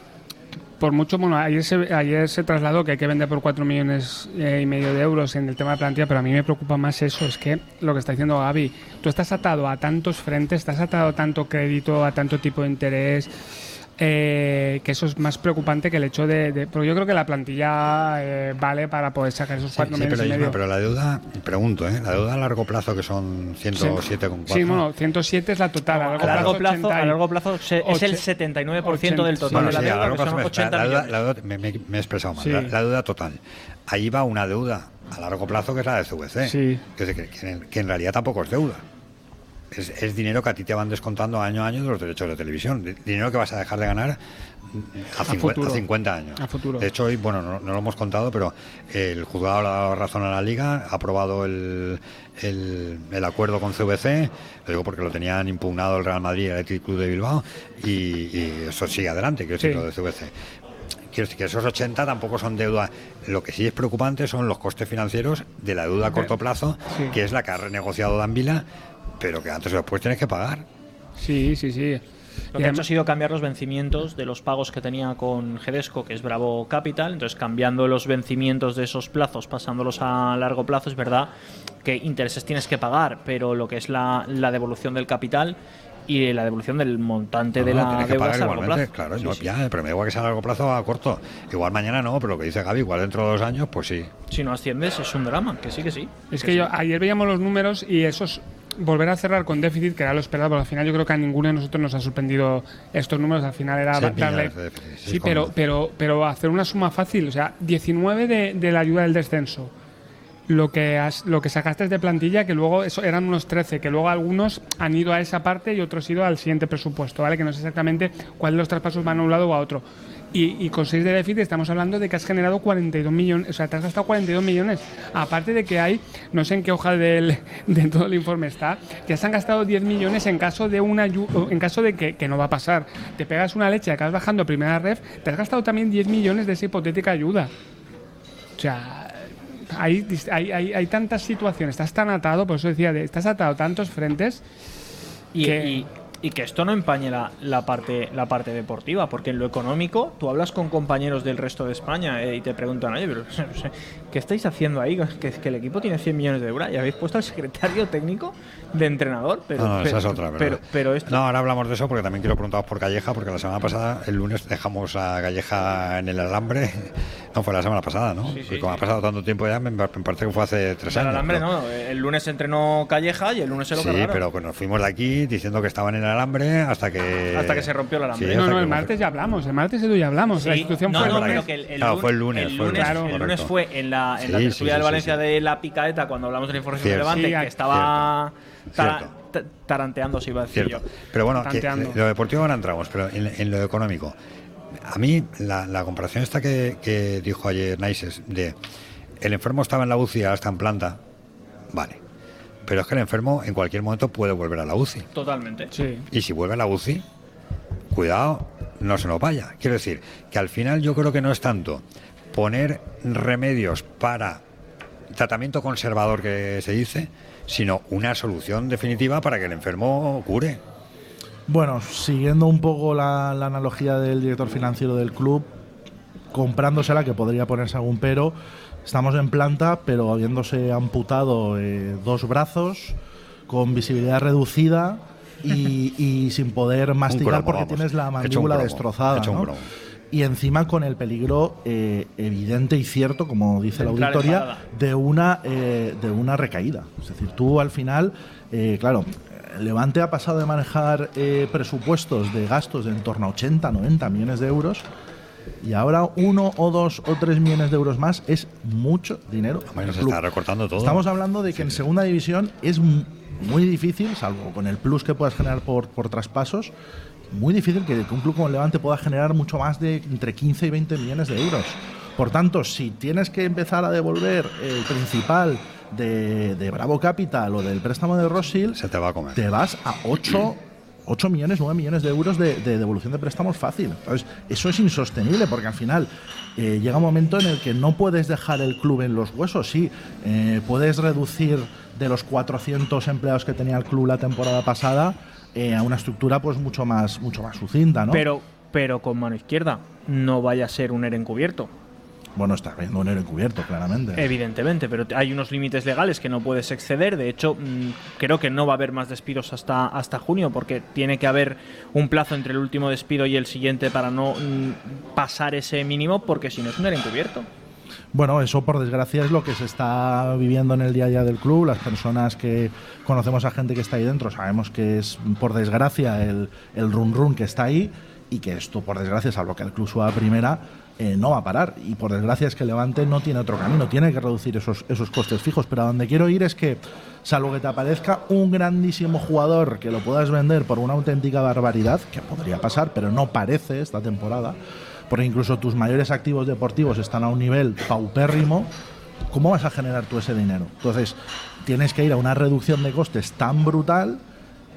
por mucho, bueno, ayer se, ayer se trasladó que hay que vender por 4 millones eh, y medio de euros en el tema de plantilla, pero a mí me preocupa más eso, es que lo que está diciendo Gaby, tú estás atado a tantos frentes, estás atado a tanto crédito, a tanto tipo de interés, eh, que eso es más preocupante que el hecho de... de- porque yo creo que la plantilla eh, vale para poder sacar esos Sí, 4 sí, millones pero, y medio. pero la deuda, pregunto, ¿eh? la deuda a largo plazo que son 107,4. Sí, bueno, 107 es la total. A largo, A largo plazo, 80 a largo plazo se- es el oche- 79% del total Bueno, de la sí, a deuda, largo que plazo son me, 80 la deuda- millones. la deuda- me, me- me he expresado mal. Sí. La, la deuda total. Ahí va una deuda a largo plazo que es la de CVC. Sí. Que, que- que en, que en realidad tampoco es deuda. Es, es dinero que a ti te van descontando año a año de los derechos de televisión. Di- Dinero que vas a dejar de ganar a, cincu- futuro. a 50 años. A futuro. De hecho, hoy, bueno, no, no lo hemos contado, pero el juzgado ha dado razón a la Liga, ha aprobado el, el, el acuerdo con CVC, lo digo porque lo tenían impugnado el Real Madrid y el Athletic Club de Bilbao, y, y eso sigue adelante, quiero decir, Sí. lo de CVC. Quiero decir que esos 80 tampoco son deuda. Lo que sí es preocupante son los costes financieros de la deuda a corto plazo, Sí. que es la que ha renegociado Danvila, pero que antes o después tienes que pagar. Sí, sí, sí. Lo que ha hecho ha sido cambiar los vencimientos de los pagos que tenía con Gedesco, que es Bravo Capital. Entonces, cambiando los vencimientos de esos plazos, pasándolos a largo plazo, es verdad que intereses tienes que pagar, pero lo que es la, la devolución del capital y la devolución del montante de No, no, la que deuda pagar es a largo plazo. claro, Sí, no, sí. ya, pero me da igual que sea a largo plazo o a corto. Igual mañana no, pero lo que dice Gaby, igual dentro de dos años, pues sí. Si no asciendes, es un drama, que sí, que sí. Es que yo ayer veíamos los números y esos volver a cerrar con déficit, que era lo esperado, porque al final yo creo que a ninguno de nosotros nos ha sorprendido estos números. Al final era Seis darle. Sí, pero, pero, pero hacer una suma fácil, o sea, 19 de, de la ayuda del descenso. Lo que, has, lo que sacaste de plantilla, que luego eso eran unos 13, que luego algunos han ido a esa parte y otros ido al siguiente presupuesto, ¿vale? Que no sé exactamente cuál de los traspasos van a un lado o a otro. Y, y con 6 de déficit estamos hablando de que has generado 42 millones, o sea, te has gastado 42 millones. Aparte de que hay, no sé en qué hoja del, de todo el informe está, ya se han gastado 10 millones en caso de una en caso de que, que no va a pasar. Te pegas una leche, acabas bajando a primera ref, te has gastado también 10 millones de esa hipotética ayuda. O sea, hay, hay, hay, hay tantas situaciones, estás tan atado, por eso decía, de- estás atado a tantos frentes Y, que- y- y que esto no empañe la, la parte, la parte deportiva, porque en lo económico tú hablas con compañeros del resto de España eh, y te preguntan, oye, pero ¿qué estáis haciendo ahí? Que, que el equipo tiene 100 millones de euros y habéis puesto al secretario técnico de entrenador. Pero, no, no, pero, esa es otra, pero, pero esto, No, ahora hablamos de eso porque también quiero preguntaros por Calleja, porque la semana pasada, el lunes, dejamos a Calleja en el alambre. No, fue la semana pasada, ¿no? Sí, como sí. ha pasado tanto tiempo ya, me, parece que fue hace tres el años. alambre ¿no? no, el lunes entrenó Calleja y el lunes se lo Sí, cargaron. pero que nos fuimos de aquí diciendo que estaban en el alambre hasta que. Hasta que se rompió el alambre. Sí, no, no, el martes ya hablamos, el martes y tú ya hablamos. la institución no, fue no, el pero lunes. que el, el Claro, fue el lunes, El fue el lunes, el fue en la, en la tertulia sí, del Valencia sí. de la picaeta cuando hablamos de la información Cierto. relevante, Sí, que estaba Cierto. taranteando, si iba a decir Cierto. yo. Pero bueno, que, Tanteando. lo deportivo ahora entramos, pero en, en lo económico. A mí, la, la comparación esta que, que dijo ayer Naises, de el enfermo estaba en la UCI, ahora está en planta, vale. Pero es que el enfermo en cualquier momento puede volver a la UCI. Totalmente. Sí. Y si vuelve a la UCI, cuidado, no se nos vaya. Quiero decir que al final yo creo que no es tanto poner remedios para tratamiento conservador que se dice, sino una solución definitiva para que el enfermo cure. Bueno, siguiendo un poco la, la analogía del director financiero del club, comprándosela, que podría ponerse algún pero, estamos en planta, pero habiéndose amputado eh, dos brazos, con visibilidad reducida y, y sin poder masticar cromo, porque vamos. tienes la mandíbula cromo, destrozada. ¿no? Y encima con el peligro eh, evidente y cierto, como dice De la auditoría, de una, eh, de una recaída. Es decir, tú al final, eh, claro, Levante ha pasado de manejar eh, presupuestos de gastos de en torno a 80, 90 millones de euros y ahora uno o dos o tres millones de euros más es mucho dinero. Bueno, al se club. está recortando todo. Estamos hablando de que en segunda división es muy difícil, salvo con el plus que puedas generar por, por traspasos, muy difícil que, que un club como el Levante pueda generar mucho más de entre 15 y 20 millones de euros. Por tanto, si tienes que empezar a devolver el principal de, de Bravo Capital o del préstamo de Rosil, Se te va a comer. te vas a 8, 8 millones, 9 millones de euros de, de devolución de préstamos fácil. Entonces, eso es insostenible porque al final eh, llega un momento en el que no puedes dejar el club en los huesos. Sí, eh, puedes reducir de los 400 empleados que tenía el club la temporada pasada eh, a una estructura pues mucho más, mucho más sucinta, ¿no? Pero, pero con mano izquierda. No vaya a ser un ERE encubierto. Bueno, está viendo un encubierto, claramente. Evidentemente, pero hay unos límites legales que no puedes exceder. De hecho, mm, creo que no va a haber más despidos hasta, hasta junio, porque tiene que haber un plazo entre el último despido y el siguiente para no mm, pasar ese mínimo, porque si no es un encubierto. Bueno, eso por desgracia es lo que se está viviendo en el día a día del club. Las personas que conocemos a gente que está ahí dentro sabemos que es por desgracia el, el run run que está ahí y que esto por desgracia, salvo que el club suba a primera, eh, no va a parar. Y por desgracia es que Levante no tiene otro camino, tiene que reducir esos, esos costes fijos. Pero a donde quiero ir es que, salvo que te aparezca un grandísimo jugador que lo puedas vender por una auténtica barbaridad, que podría pasar, pero no parece esta temporada, porque incluso tus mayores activos deportivos están a un nivel paupérrimo, ¿cómo vas a generar tú ese dinero? Entonces, tienes que ir a una reducción de costes tan brutal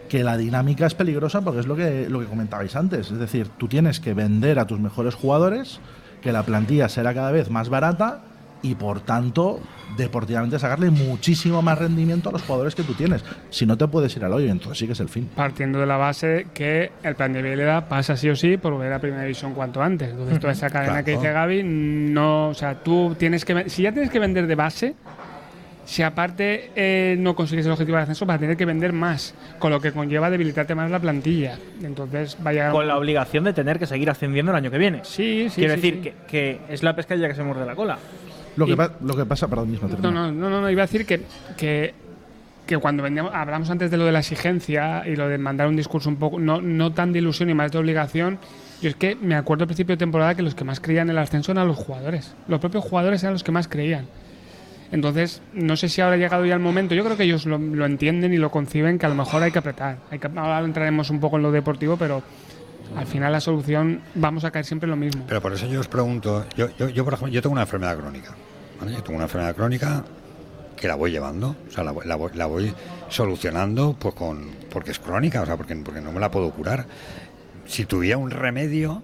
que la dinámica es peligrosa porque es lo que, lo que comentabais antes. Es decir, tú tienes que vender a tus mejores jugadores, que la plantilla será cada vez más barata y por tanto, deportivamente sacarle muchísimo más rendimiento a los jugadores que tú tienes. Si no te puedes ir al hoyo, entonces sí que es el fin. Partiendo de la base que el plan de viabilidad pasa sí o sí por volver a primera división cuanto antes. Entonces, toda esa cadena que dice Gaby, no. O sea, tú tienes que. Si ya tienes que vender de base, si aparte eh, no consigues el objetivo de ascenso, vas a tener que vender más, con lo que conlleva debilitarte más la plantilla. Entonces, vaya. Con la obligación de tener que seguir ascendiendo el año que viene. Sí, sí. Quiero sí, decir sí. Que, que es la pescadilla que se muerde la cola. Lo que, Y- pa- lo que pasa, perdón, mismo No, no, no, no, no, iba a decir que, que, que cuando vendíamos, hablamos antes de lo de la exigencia y lo de mandar un discurso un poco, no, no tan de ilusión y más de obligación, yo es que me acuerdo al principio de temporada que los que más creían en el ascenso eran los jugadores. Los propios jugadores eran los que más creían. Entonces, no sé si ahora ha llegado ya el momento, yo creo que ellos lo, entienden y lo conciben, que a lo mejor hay que apretar. Ahora entraremos un poco en lo deportivo, pero al final la solución vamos a caer siempre en lo mismo. Pero por eso yo os pregunto, yo, yo, yo, por ejemplo, yo tengo una enfermedad crónica. Yo tengo una enfermedad crónica que la voy llevando, o sea, la, la la voy solucionando pues con porque es crónica, o sea, porque, porque no me la puedo curar. Si tuviera un remedio,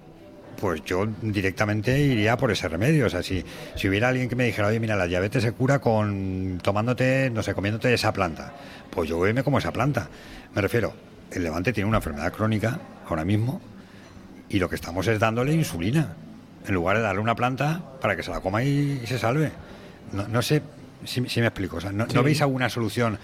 pues yo directamente iría por ese remedio. O sea, si, si hubiera alguien que me dijera, oye, mira, la diabetes se cura con tomándote, no sé, comiéndote esa planta, pues yo voy me como esa planta. Me refiero, el Levante tiene una enfermedad crónica ahora mismo y lo que estamos es dándole insulina en lugar de darle una planta para que se la coma y, y se salve. No, no sé si, si me explico. O sea, ¿no, Sí. ¿no veis alguna solución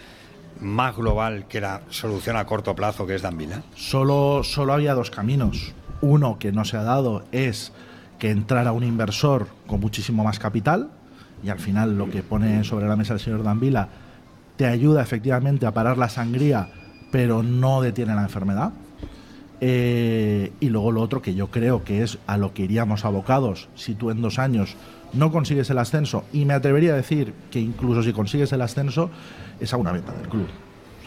más global que la solución a corto plazo que es Danvila? Solo, solo había dos caminos. Uno que no se ha dado es que entrara un inversor con muchísimo más capital y al final lo que pone sobre la mesa el señor Danvila te ayuda efectivamente a parar la sangría, pero no detiene la enfermedad. Eh, y luego lo otro que yo creo que es a lo que iríamos abocados si tú en dos años no consigues el ascenso, y me atrevería a decir que incluso si consigues el ascenso, es a una venta del club.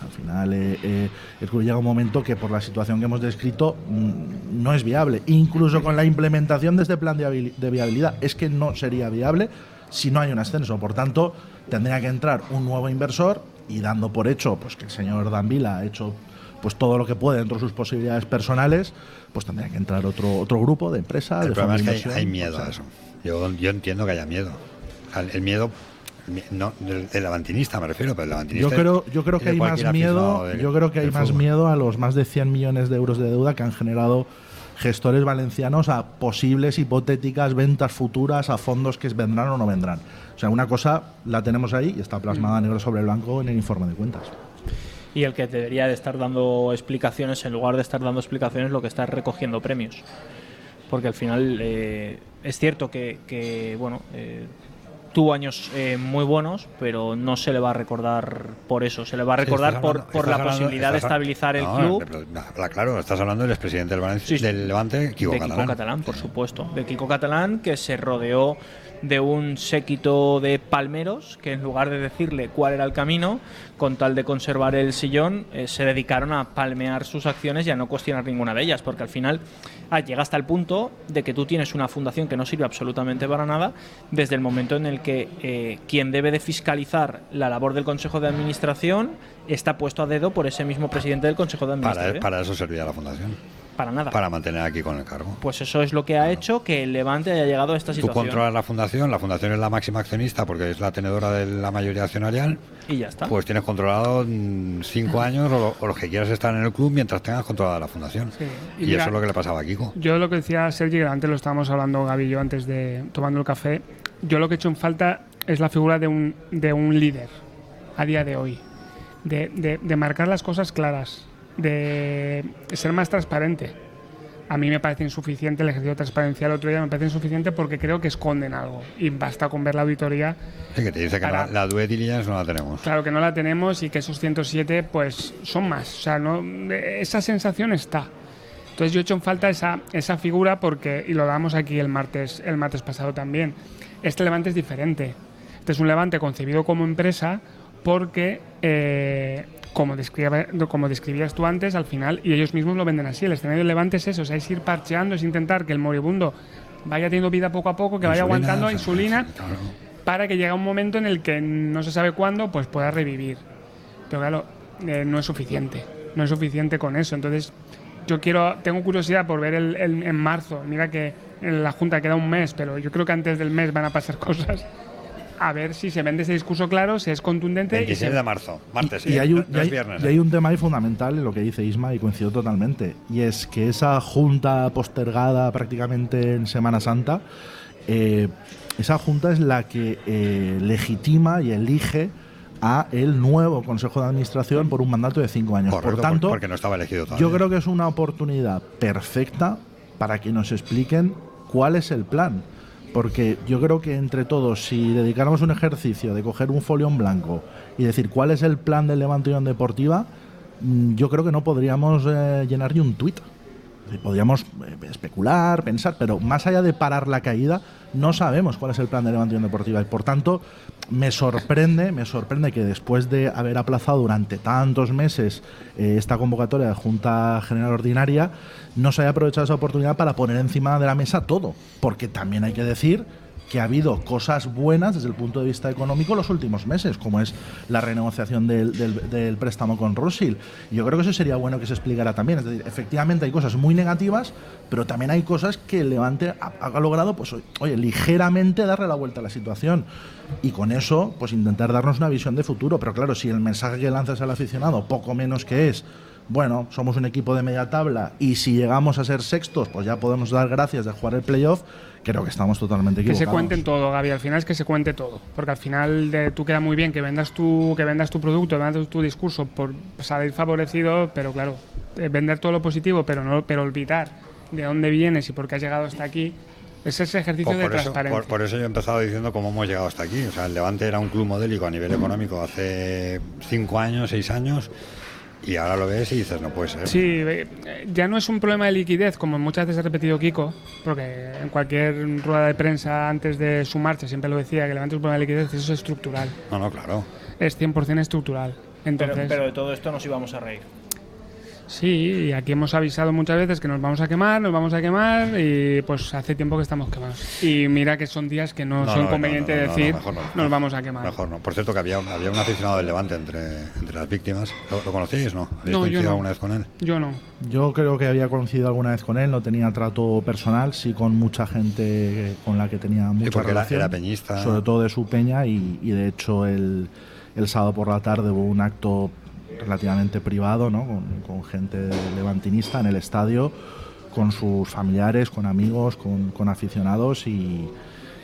Al final eh, eh, el club llega un momento que por la situación que hemos descrito mm, no es viable. Incluso con la implementación de este plan de, viabilidad es que no sería viable si no hay un ascenso. Por tanto, tendría que entrar un nuevo inversor y dando por hecho pues que el señor Danvila ha hecho pues todo lo que puede dentro de sus posibilidades personales, pues tendría que entrar otro otro grupo de empresas. El de problema es que hay, hay inversión, miedo o sea, a eso. Yo, yo entiendo que haya miedo. El miedo mi- no, del, me refiero, pero el levantinista Yo creo, yo creo que hay más miedo, del- yo creo que hay más fútbol. miedo a los más de 100 millones de euros de deuda que han generado gestores valencianos a posibles hipotéticas ventas futuras a fondos que vendrán o no vendrán. O sea, una cosa la tenemos ahí y está plasmada negro sobre blanco en el informe de cuentas. Y el que debería de estar dando explicaciones, en lugar de estar dando explicaciones, lo que está es recogiendo premios. Porque al final eh, es cierto que, que, bueno, eh, tuvo años eh, muy buenos, pero no se le va a recordar por eso. Se le va a recordar por, hablando- por la hablando- posibilidad de estabilizar el club. pero, claro, estás hablando del expresidente del, Valencia, del Levante, Kiko de Catalán. Kiko Catalán, por supuesto. De Kiko Catalán, que se rodeó de un séquito de palmeros que en lugar de decirle cuál era el camino, con tal de conservar el sillón, eh, se dedicaron a palmear sus acciones y a no cuestionar ninguna de ellas, porque al final ah, llega hasta el punto de que tú tienes una fundación que no sirve absolutamente para nada, desde el momento en el que eh, quien debe de fiscalizar la labor del Consejo de Administración está puesto a dedo por ese mismo presidente del Consejo de Para, Administración. para eso servía la fundación. Para nada. Para mantener aquí con el cargo. Pues eso es lo que ha hecho que el Levante haya llegado a esta Tú situación. controlas la fundación, la fundación es la máxima accionista porque es la tenedora de la mayoría accionarial. Y ya está. Pues tienes controlado mm, cinco años o, o los que quieras estar en el club mientras tengas controlada la fundación. Y Y, mira- eso es lo que le pasaba a Kiko. Yo lo que decía Sergi, que antes lo estábamos hablando Gaby y yo antes de tomando el café, yo lo que he hecho en falta es la figura de un, de un líder a día de hoy, de, de- de marcar las cosas claras, de ser más transparente. A mí me parece insuficiente el ejercicio de transparencia el otro día, me parece insuficiente porque creo que esconden algo y basta con ver la auditoría que te dice que la, la due diligence no la tenemos. Claro que no la tenemos y que esos 107 pues son más. O sea, no, esa sensación está. Entonces yo he hecho en falta esa, esa figura porque, y lo damos aquí el martes, el martes pasado también, este levante es diferente. Este es un levante concebido como empresa porque, eh, como, describía- como describías tú antes, al final, y ellos mismos lo venden así, el escenario del levante es eso, o sea, es ir parcheando, es intentar que el moribundo vaya teniendo vida poco a poco, que vaya Insulina, aguantando insulina para que llegue un momento en el que no se sabe cuándo pues pueda revivir. Pero claro, eh, no es suficiente. No es suficiente con eso. Entonces, yo quiero, tengo curiosidad por ver el, el- en marzo. Mira que en la Junta queda un mes, pero yo creo que antes del mes van a pasar cosas. A ver si se vende ese discurso claro, si es contundente. y 26 se- de marzo, martes, Y hay, un, no y es hay- viernes. y hay un tema ahí fundamental en lo que dice Isma y coincido totalmente. Y es que esa junta postergada prácticamente en Semana Santa, eh, esa junta es la que eh, legitima y elige a el nuevo Consejo de Administración por un mandato de cinco años. Correcto, por tanto, porque no estaba elegido todavía. yo creo que es una oportunidad perfecta para que nos expliquen cuál es el plan. Porque yo creo que entre todos, si dedicáramos un ejercicio de coger un folio en blanco y decir cuál es el plan del Levante Unión Deportiva, mm, yo creo que no podríamos eh, llenar ni un tuit. Podríamos eh, especular, pensar, pero más allá de parar la caída, no sabemos cuál es el plan de Levante Deportiva. Y por tanto, me sorprende, me sorprende que después de haber aplazado durante tantos meses eh, esta convocatoria de Junta General Ordinaria, no se haya aprovechado esa oportunidad para poner encima de la mesa todo. Porque también hay que decir que ha habido cosas buenas desde el punto de vista económico los últimos meses, como es la renegociación del, préstamo con Rosil. Y Yo creo que eso sería bueno que se explicara también. Es decir, efectivamente hay cosas muy negativas, pero también hay cosas que el Levante ha, ha logrado, pues oye, ligeramente darle la vuelta a la situación. Y con eso, pues intentar darnos una visión de futuro. Pero claro, si el mensaje que lanzas al aficionado, poco menos que es, bueno, somos un equipo de media tabla y si llegamos a ser sextos, pues ya podemos dar gracias de jugar el playoff, creo que estamos totalmente Que equivocados. se cuenten todo, Gaby. Al final es que se cuente todo. Porque al final de, tú queda muy bien que vendas tu, que vendas tu producto, vendas tu discurso por salir favorecido, pero claro, eh, vender todo lo positivo, pero no, pero olvidar de dónde vienes y por qué has llegado hasta aquí, es ese ejercicio Por, de eso, transparencia. por- por eso yo he empezado diciendo cómo hemos llegado hasta aquí. O sea, el Levante era un club modélico a nivel económico hace cinco años, seis años, y ahora lo ves y dices, no puede ser. Sí, eh, ya no es un problema de liquidez, como muchas veces ha repetido Kiko, porque en cualquier rueda de prensa antes de su marcha siempre lo decía, que el Levante es un problema de liquidez, eso es estructural. No, no, claro. Es 100% estructural. Entonces, pero, pero de todo esto nos íbamos a reír. Sí, y aquí hemos avisado muchas veces que nos vamos a quemar, nos vamos a quemar y pues hace tiempo que estamos quemados. Y mira que son días que no, No, son no, conveniente no, decir nos vamos a quemar. Mejor no. Por cierto, que había, había un aficionado del Levante entre, entre las víctimas. ¿Lo, lo conocíais, no? ¿Habéis No, yo coincidido no. alguna vez con él? Yo no. Yo creo que había coincidido alguna vez con él, no tenía trato personal, sí con mucha gente con la que tenía mucha porque era- relación. era peñista. Sobre todo de su peña y, y de hecho el, el sábado por la tarde hubo un acto relativamente privado, ¿no? con, gente levantinista en el estadio, con sus familiares, con amigos, con, aficionados y,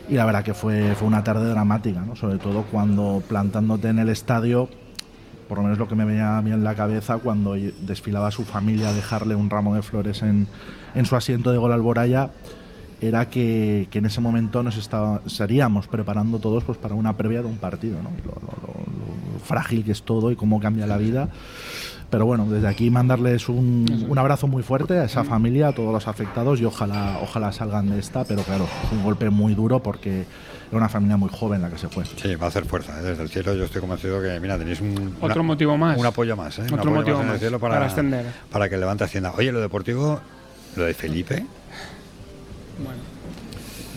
la verdad que fue, fue una tarde dramática, ¿no? sobre todo cuando plantándote en el estadio por lo menos lo que me venía a mí en la cabeza cuando desfilaba su familia a dejarle un ramo de flores en, en su asiento de gol Alboraya era que, que en ese momento nos estaríamos preparando todos pues para una previa de un partido, ¿no? Lo- lo frágil que es todo y cómo cambia la vida. Pero bueno, desde aquí mandarles un, un abrazo muy fuerte a esa familia, a todos los afectados y ojalá, ojalá salgan de esta, pero claro, fue un golpe muy duro porque era una familia muy joven la que se fue. Sí, va a hacer fuerza. ¿eh? Desde el cielo yo estoy convencido que, mira, tenéis un, una- Otro motivo más. Un apoyo más, ¿eh? Un Otro apoyo motivo en el más cielo para, para ascender. Para que levante Hacienda. Oye, lo deportivo, lo de Felipe.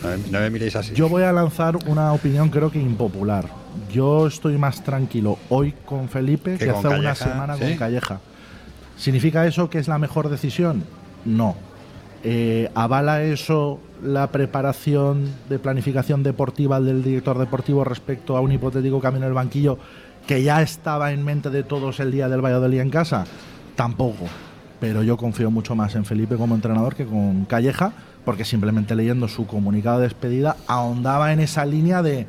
No, me- no me miréis así. Yo voy a lanzar una opinión creo que impopular. Yo estoy más tranquilo hoy con Felipe Que hace una semana ¿sí? con Calleja. ¿Significa eso que es la mejor decisión? No. Eh, ¿Avala eso la preparación de planificación deportiva del director deportivo respecto a un hipotético camino del banquillo que ya estaba en mente de todos el día del Valladolid en casa? Tampoco. Pero yo confío mucho más en Felipe como entrenador que con Calleja, porque simplemente leyendo su comunicado de despedida ahondaba en esa línea de,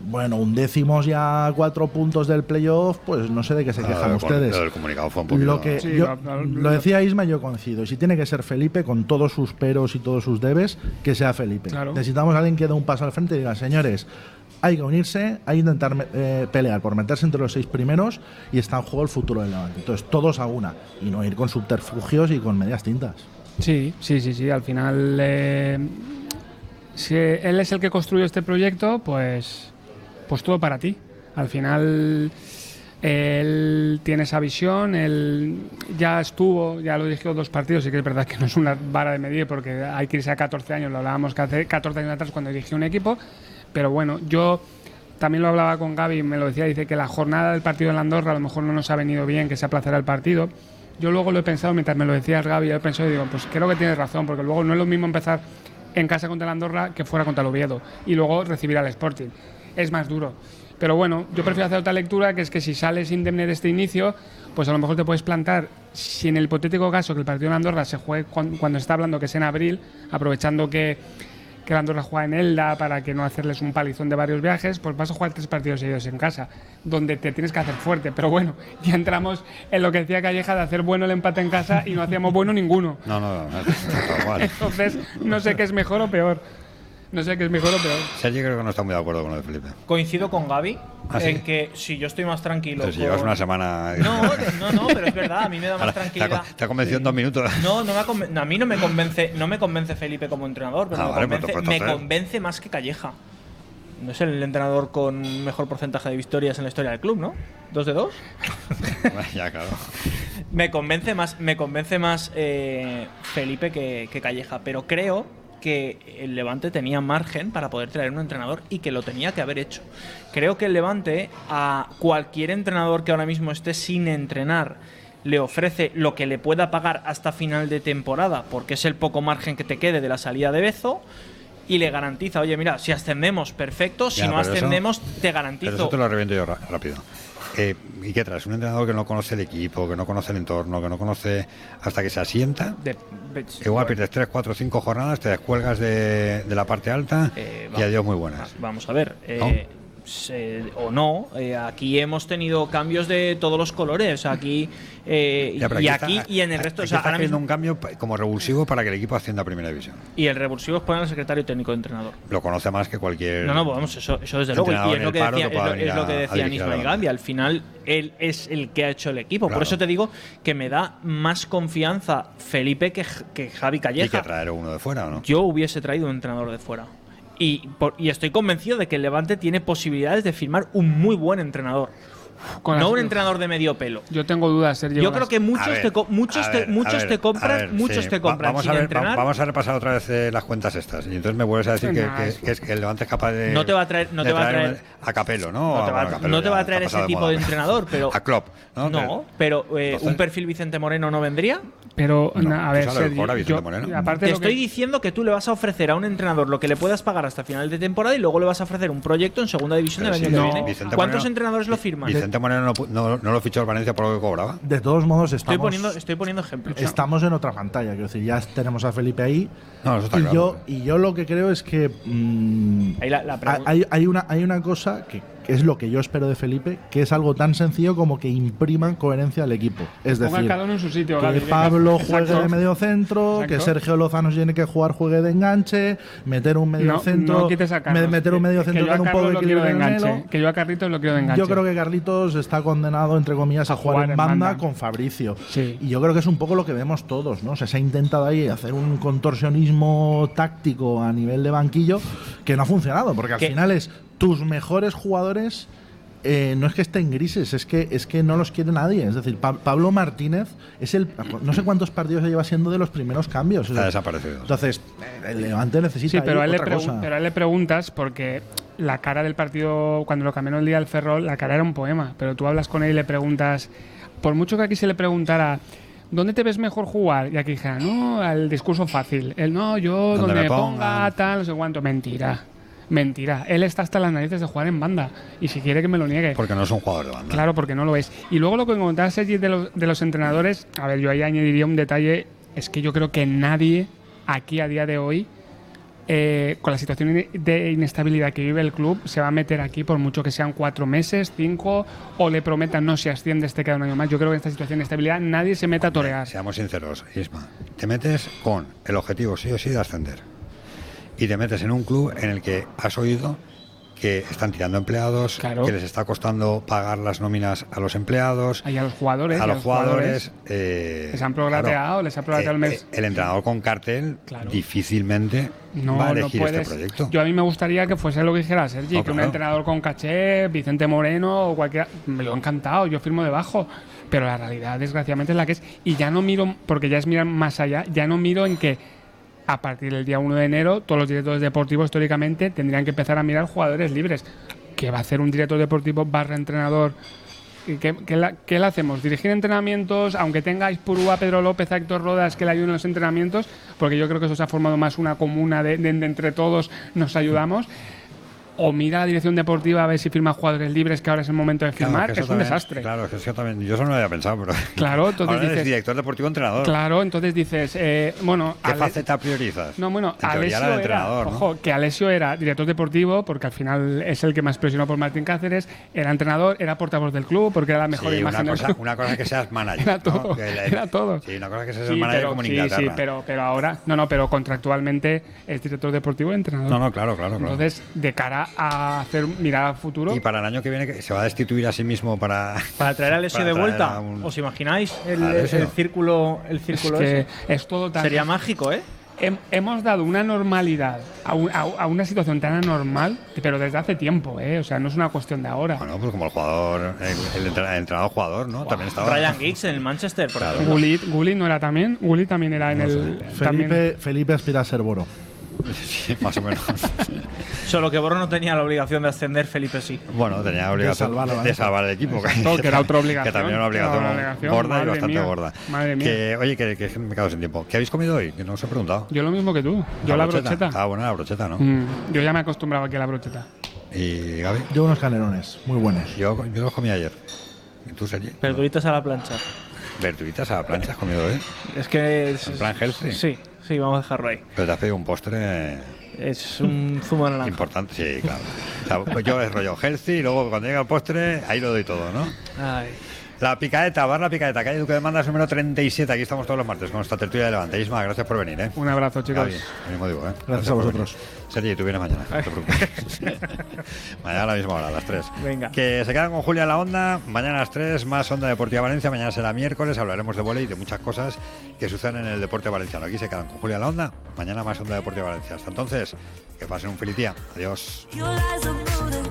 bueno, un décimos ya a cuatro puntos del playoff, pues no sé de qué se quejan ustedes. lo del comunicado fue un poquito- Lo que Sí, yo- lo- lo- lo decía Isma y yo coincido. Y si tiene que ser Felipe, con todos sus peros y todos sus debes, que sea Felipe. Claro. Necesitamos a alguien que dé un paso al frente y diga, señores, hay que unirse, hay que intentar eh, pelear por meterse entre los seis primeros y está en juego el futuro del Levante. Entonces, todos a una. Y no ir con subterfugios y con medias tintas. Sí, sí, sí, sí. Al final, eh, si él es el que construyó este proyecto, pues, pues todo para ti. Al final, él tiene esa visión, él ya estuvo, ya lo dirigió dos partidos, y que es verdad que no es una vara de medir porque hay que irse a 14 años, lo hablábamos que hace 14 años atrás cuando dirigió un equipo, pero bueno, yo también lo hablaba con Gaby, me lo decía, dice que la jornada del partido en la Andorra a lo mejor no nos ha venido bien, que se aplazará el partido. Yo luego lo he pensado, mientras me lo decías Gaby, yo he pensado y digo, pues creo que tienes razón, porque luego no es lo mismo empezar en casa contra el Andorra que fuera contra el Oviedo y luego recibir al Sporting. Es más duro. Pero bueno, yo prefiero hacer otra lectura, que es que si sales indemne de este inicio, pues a lo mejor te puedes plantar, si en el hipotético caso que el partido en Andorra se juegue cuan- cuando, está hablando que es en abril, aprovechando que, que la Andorra juega en Elda para que no hacerles un palizón de varios viajes, pues vas a jugar tres partidos seguidos en casa, donde te tienes que hacer fuerte. Pero bueno, ya entramos en lo que decía Calleja de hacer bueno el empate en casa y no hacíamos bueno ninguno. No, no, no, está igual. Entonces, no sé qué es mejor o peor. No sé qué es mejor o peor. Sergio creo que no está muy de acuerdo con lo de Felipe. Coincido con Gaby ¿Ah, sí? en que si yo estoy más tranquilo. Pero si llevas una semana. No, no, no, pero es verdad, a mí me da más Ahora, te ha tranquilidad. Te ha convencido en dos minutos. No, no me ha conven- no, a mí no me convence, no me convence Felipe como entrenador, pero Ah, me, vale, pues, convence, pues, me convence más que Calleja. No es el entrenador con mejor porcentaje de victorias en la historia del club, ¿no? ¿Dos de dos? ya, claro. Me convence más, me convence más eh, Felipe que, que Calleja, pero creo que el Levante tenía margen para poder traer un entrenador y que lo tenía que haber hecho. Creo que el Levante a cualquier entrenador que ahora mismo esté sin entrenar le ofrece lo que le pueda pagar hasta final de temporada, porque es el poco margen que te quede de la salida de Bezo. Y le garantiza, oye, mira, si ascendemos, perfecto, si Ya, no eso- ascendemos, te garantizo. Pero eso te lo reviento yo rápido. Eh, ¿Y qué traes? Un entrenador que no conoce el equipo, que no conoce el entorno, que no conoce hasta que se asienta. De- Igual pierdes 3, 4, 5 jornadas, te descuelgas de, de la parte alta Eh, y adiós muy buenas. Vamos a ver. eh, se- o no, eh, aquí hemos tenido cambios de todos los colores. Aquí eh, Ya, y está- aquí y en el resto. o sea, está ahora haciendo mismo- un cambio como revulsivo para que el equipo ascienda a primera división. y el revulsivo es poner al secretario técnico de entrenador. Lo conoce más que cualquier. No, no, pues vamos, eso, eso desde luego. Y es lo que decía, es lo, venir es lo que decía Nisma y Gaby. Al final, él es el que ha hecho el equipo. Claro. Por eso te digo que me da más confianza Felipe que, que Javi Y Calleja. que traer uno de fuera, ¿o no? Yo hubiese traído un entrenador de fuera. Y, por- y estoy convencido de que el Levante tiene posibilidades de firmar un muy buen entrenador. Con no un entrenador de medio pelo. Yo tengo dudas, Sergio. Yo creo que muchos ver, te muchos te muchos ver, te compran, ver, muchos sí. te Va- compran vamos sin a ver, va- entrenar. Vamos a repasar otra vez eh, las cuentas estas. Y entonces me vuelves a decir que, Nah, que- es- que es que el Levante es capaz de. No te va a traer- no te va a traer a Capelo, ¿no? No te va, no te a traer ese tipo moda, de entrenador, pero A Klopp, ¿no? no, pero eh, Entonces- un perfil Vicente Moreno no vendría. Pero, No, na- a ver, Sergio, yo- aparte Te estoy diciendo que tú le vas a ofrecer a un entrenador lo que le puedas pagar hasta final de temporada y luego le vas a ofrecer un proyecto en segunda división del año que viene. ¿Cuántos entrenadores lo firman? Vicente Moreno no, no, no lo fichó el Valencia por lo que cobraba. De todos modos, Estoy estamos, poniendo, estoy poniendo ejemplos. estamos en otra pantalla. Quiero decir, ya tenemos a Felipe ahí. No, eso está y, claro. yo, y yo lo que creo es que mm, Ahí la- la hay, hay una, hay una cosa que, que es lo que yo espero de Felipe, que es algo tan sencillo como que imprima coherencia al equipo. Es decir, cada uno en su sitio. que. Pablo Exacto. juegue de medio centro, que. Sergio Lozano tiene que jugar juegue de enganche, meter un medio No, centro, no quites a me- Carlos, meter un que- medio que centro yo a con un poco de equilibrio enganche. Que yo a Carlitos lo quiero de enganche. Yo creo que Carlitos está condenado, entre comillas, a, jugar, en banda, con Fabricio. Sí. Y yo creo que es un poco lo que vemos todos, ¿no? O sea, se ha intentado ahí hacer un contorsionismo táctico a nivel de banquillo que no ha funcionado, porque al final es tus mejores jugadores. eh, no es que estén grises, es que es que no los quiere nadie. Es decir, Pa- Pablo Martínez es el no sé cuántos partidos se lleva siendo de los primeros cambios. O sea, desaparecido. Entonces, el Levante necesita Sí, pero a, él otra cosa. pero a él le preguntas porque la cara del partido, cuando lo cambiaron el día del Ferrol, la cara era un poema. Pero tú hablas con él y le preguntas, por mucho que aquí se le preguntara, ¿dónde te ves mejor jugar? Y aquí dijera, no, al discurso fácil. Él, no, yo Donde donde, me ponga, pongan". tal, no sé cuánto. Mentira. Mentira. Él está hasta las narices de jugar en banda. Y si quiere que me lo niegue. Porque no es un jugador de banda. Claro, porque no lo es. Y luego lo que comentaba Sergi de los, de los entrenadores, a ver, yo ahí añadiría un detalle, es que yo creo que nadie aquí a día de hoy, eh, con la situación de inestabilidad que vive el club, se va a meter aquí por mucho que sean cuatro meses, cinco, o le prometan no si asciendes te queda un año más. Yo creo que en esta situación de inestabilidad nadie se mete a torear. Seamos sinceros, Isma. Te metes con el objetivo sí o sí de ascender. Y te metes en un club en el que has oído que están tirando empleados, Claro. que les está costando pagar las nóminas a los empleados, Ahí a los jugadores, a y los jugadores. eh, les han prorrateado, les ha prorrateado el eh, mes. eh, el entrenador con cartel Claro. difícilmente No, va a elegir este proyecto. Yo a mí me gustaría que fuese lo que dijera Sergi, No, que un claro. entrenador con caché, Vicente Moreno o cualquiera, me lo he encantado, yo firmo debajo. Pero la realidad, desgraciadamente, es la que es. Y ya no miro, porque ya es mirar más allá, ya no miro en que a partir del día 1 de enero todos los directores deportivos históricamente tendrían que empezar a mirar jugadores libres. ¿Qué va a hacer un director deportivo barra entrenador? ¿Y ¿Qué, qué le hacemos? ¿Dirigir entrenamientos? Aunque tengáis Purúa, Pedro López, a Héctor Rodas que le ayuden en los entrenamientos, porque yo creo que eso se ha formado más una comuna de, de- de entre todos nos ayudamos. O mira la dirección deportiva a ver si firma jugadores libres, que ahora es el momento de Claro, firmar, que que, es un también- desastre. Claro, es que eso también, yo eso no lo había pensado, pero. Claro, entonces Ahora eres dices- director deportivo entrenador. Claro, entonces dices, eh, bueno, ¿Qué Ale- faceta priorizas? No, bueno, En Alessio del era, entrenador, ¿no? ojo, que Alessio era director deportivo, porque al final es el que más presionó por Martín Cáceres, era entrenador, era portavoz del club, porque era la mejor Sí, imagen una del cosa, club. una cosa que seas manager. Era ¿no? todo, Que la- era todo. Sí, una cosa que seas Sí, el manager pero, como en sí, Inglaterra. sí, pero, pero ahora, no, no, pero contractualmente es director deportivo y entrenador. No, no, claro, claro, claro. Entonces, de cara a hacer mirar al futuro, Y para el año que viene que se va a destituir a sí mismo para. Para traer a Lesio de vuelta. a un- ¿Os imagináis el, A el círculo, el es círculo que ese? es todo tan... Sería mágico, ¿eh? Hem- hemos dado una normalidad a, un- a- a una situación tan anormal, pero desde hace tiempo, ¿eh? O sea, no es una cuestión de ahora. Bueno, pues como el jugador, el, el entra- el entrenador jugador, ¿no? También estaba. Ryan Giggs en el Manchester, por ejemplo. Gullit, Gullit no era también, Gullit también era en el también- Felipe, Felipe aspira a ser Boro. Sí, más o menos. Solo que Borro no tenía la obligación de ascender, Felipe sí. Bueno, tenía obligación de, la de Valencia. salvar el equipo. Que era otra obligación, Que también era una era obligación, una obligación, gorda y bastante mía, gorda. madre mía. Que, oye, que, que me he quedado sin tiempo. ¿Qué habéis comido hoy? Que no os he preguntado. Yo lo mismo que tú, yo la, brocheta. Ah, bueno, la brocheta, ¿no? Mm, yo ya me he acostumbrado aquí a la brocheta. ¿Y Gaby? Yo unos canelones, muy buenos. Yo, yo los comí ayer. ¿Y tú, Sergi? Verduritas a la plancha. Verduritas a la plancha has comido hoy. Es que. es- ¿En plan healthy? Sí, sí, vamos a dejarlo ahí. Pero te pedido un postre Es un zumo de naranja. importante, sí, claro. O sea, yo es rollo healthy y luego cuando llega el postre, ahí lo doy todo, ¿no? Ay. La picaeta, bar la picaeta, calle Duque de Mandas número 37. Aquí estamos todos los martes con nuestra tertulia de Levante. Isma, gracias por venir, ¿eh? Un abrazo, chicos. Gaby, lo mismo digo, ¿eh? Gracias a vosotros. Sergi, tú vienes mañana. No te preocupes. mañana a la misma hora, a las 3. Venga. Que se quedan con Julia en la onda. Mañana a las 3, más Onda Deportiva Valencia. Mañana será miércoles. Hablaremos de volei y de muchas cosas que suceden en el deporte valenciano. Aquí se quedan con Julia en la onda. Mañana más Onda Deportiva Valencia. Hasta entonces, que pasen un feliz día. Adiós.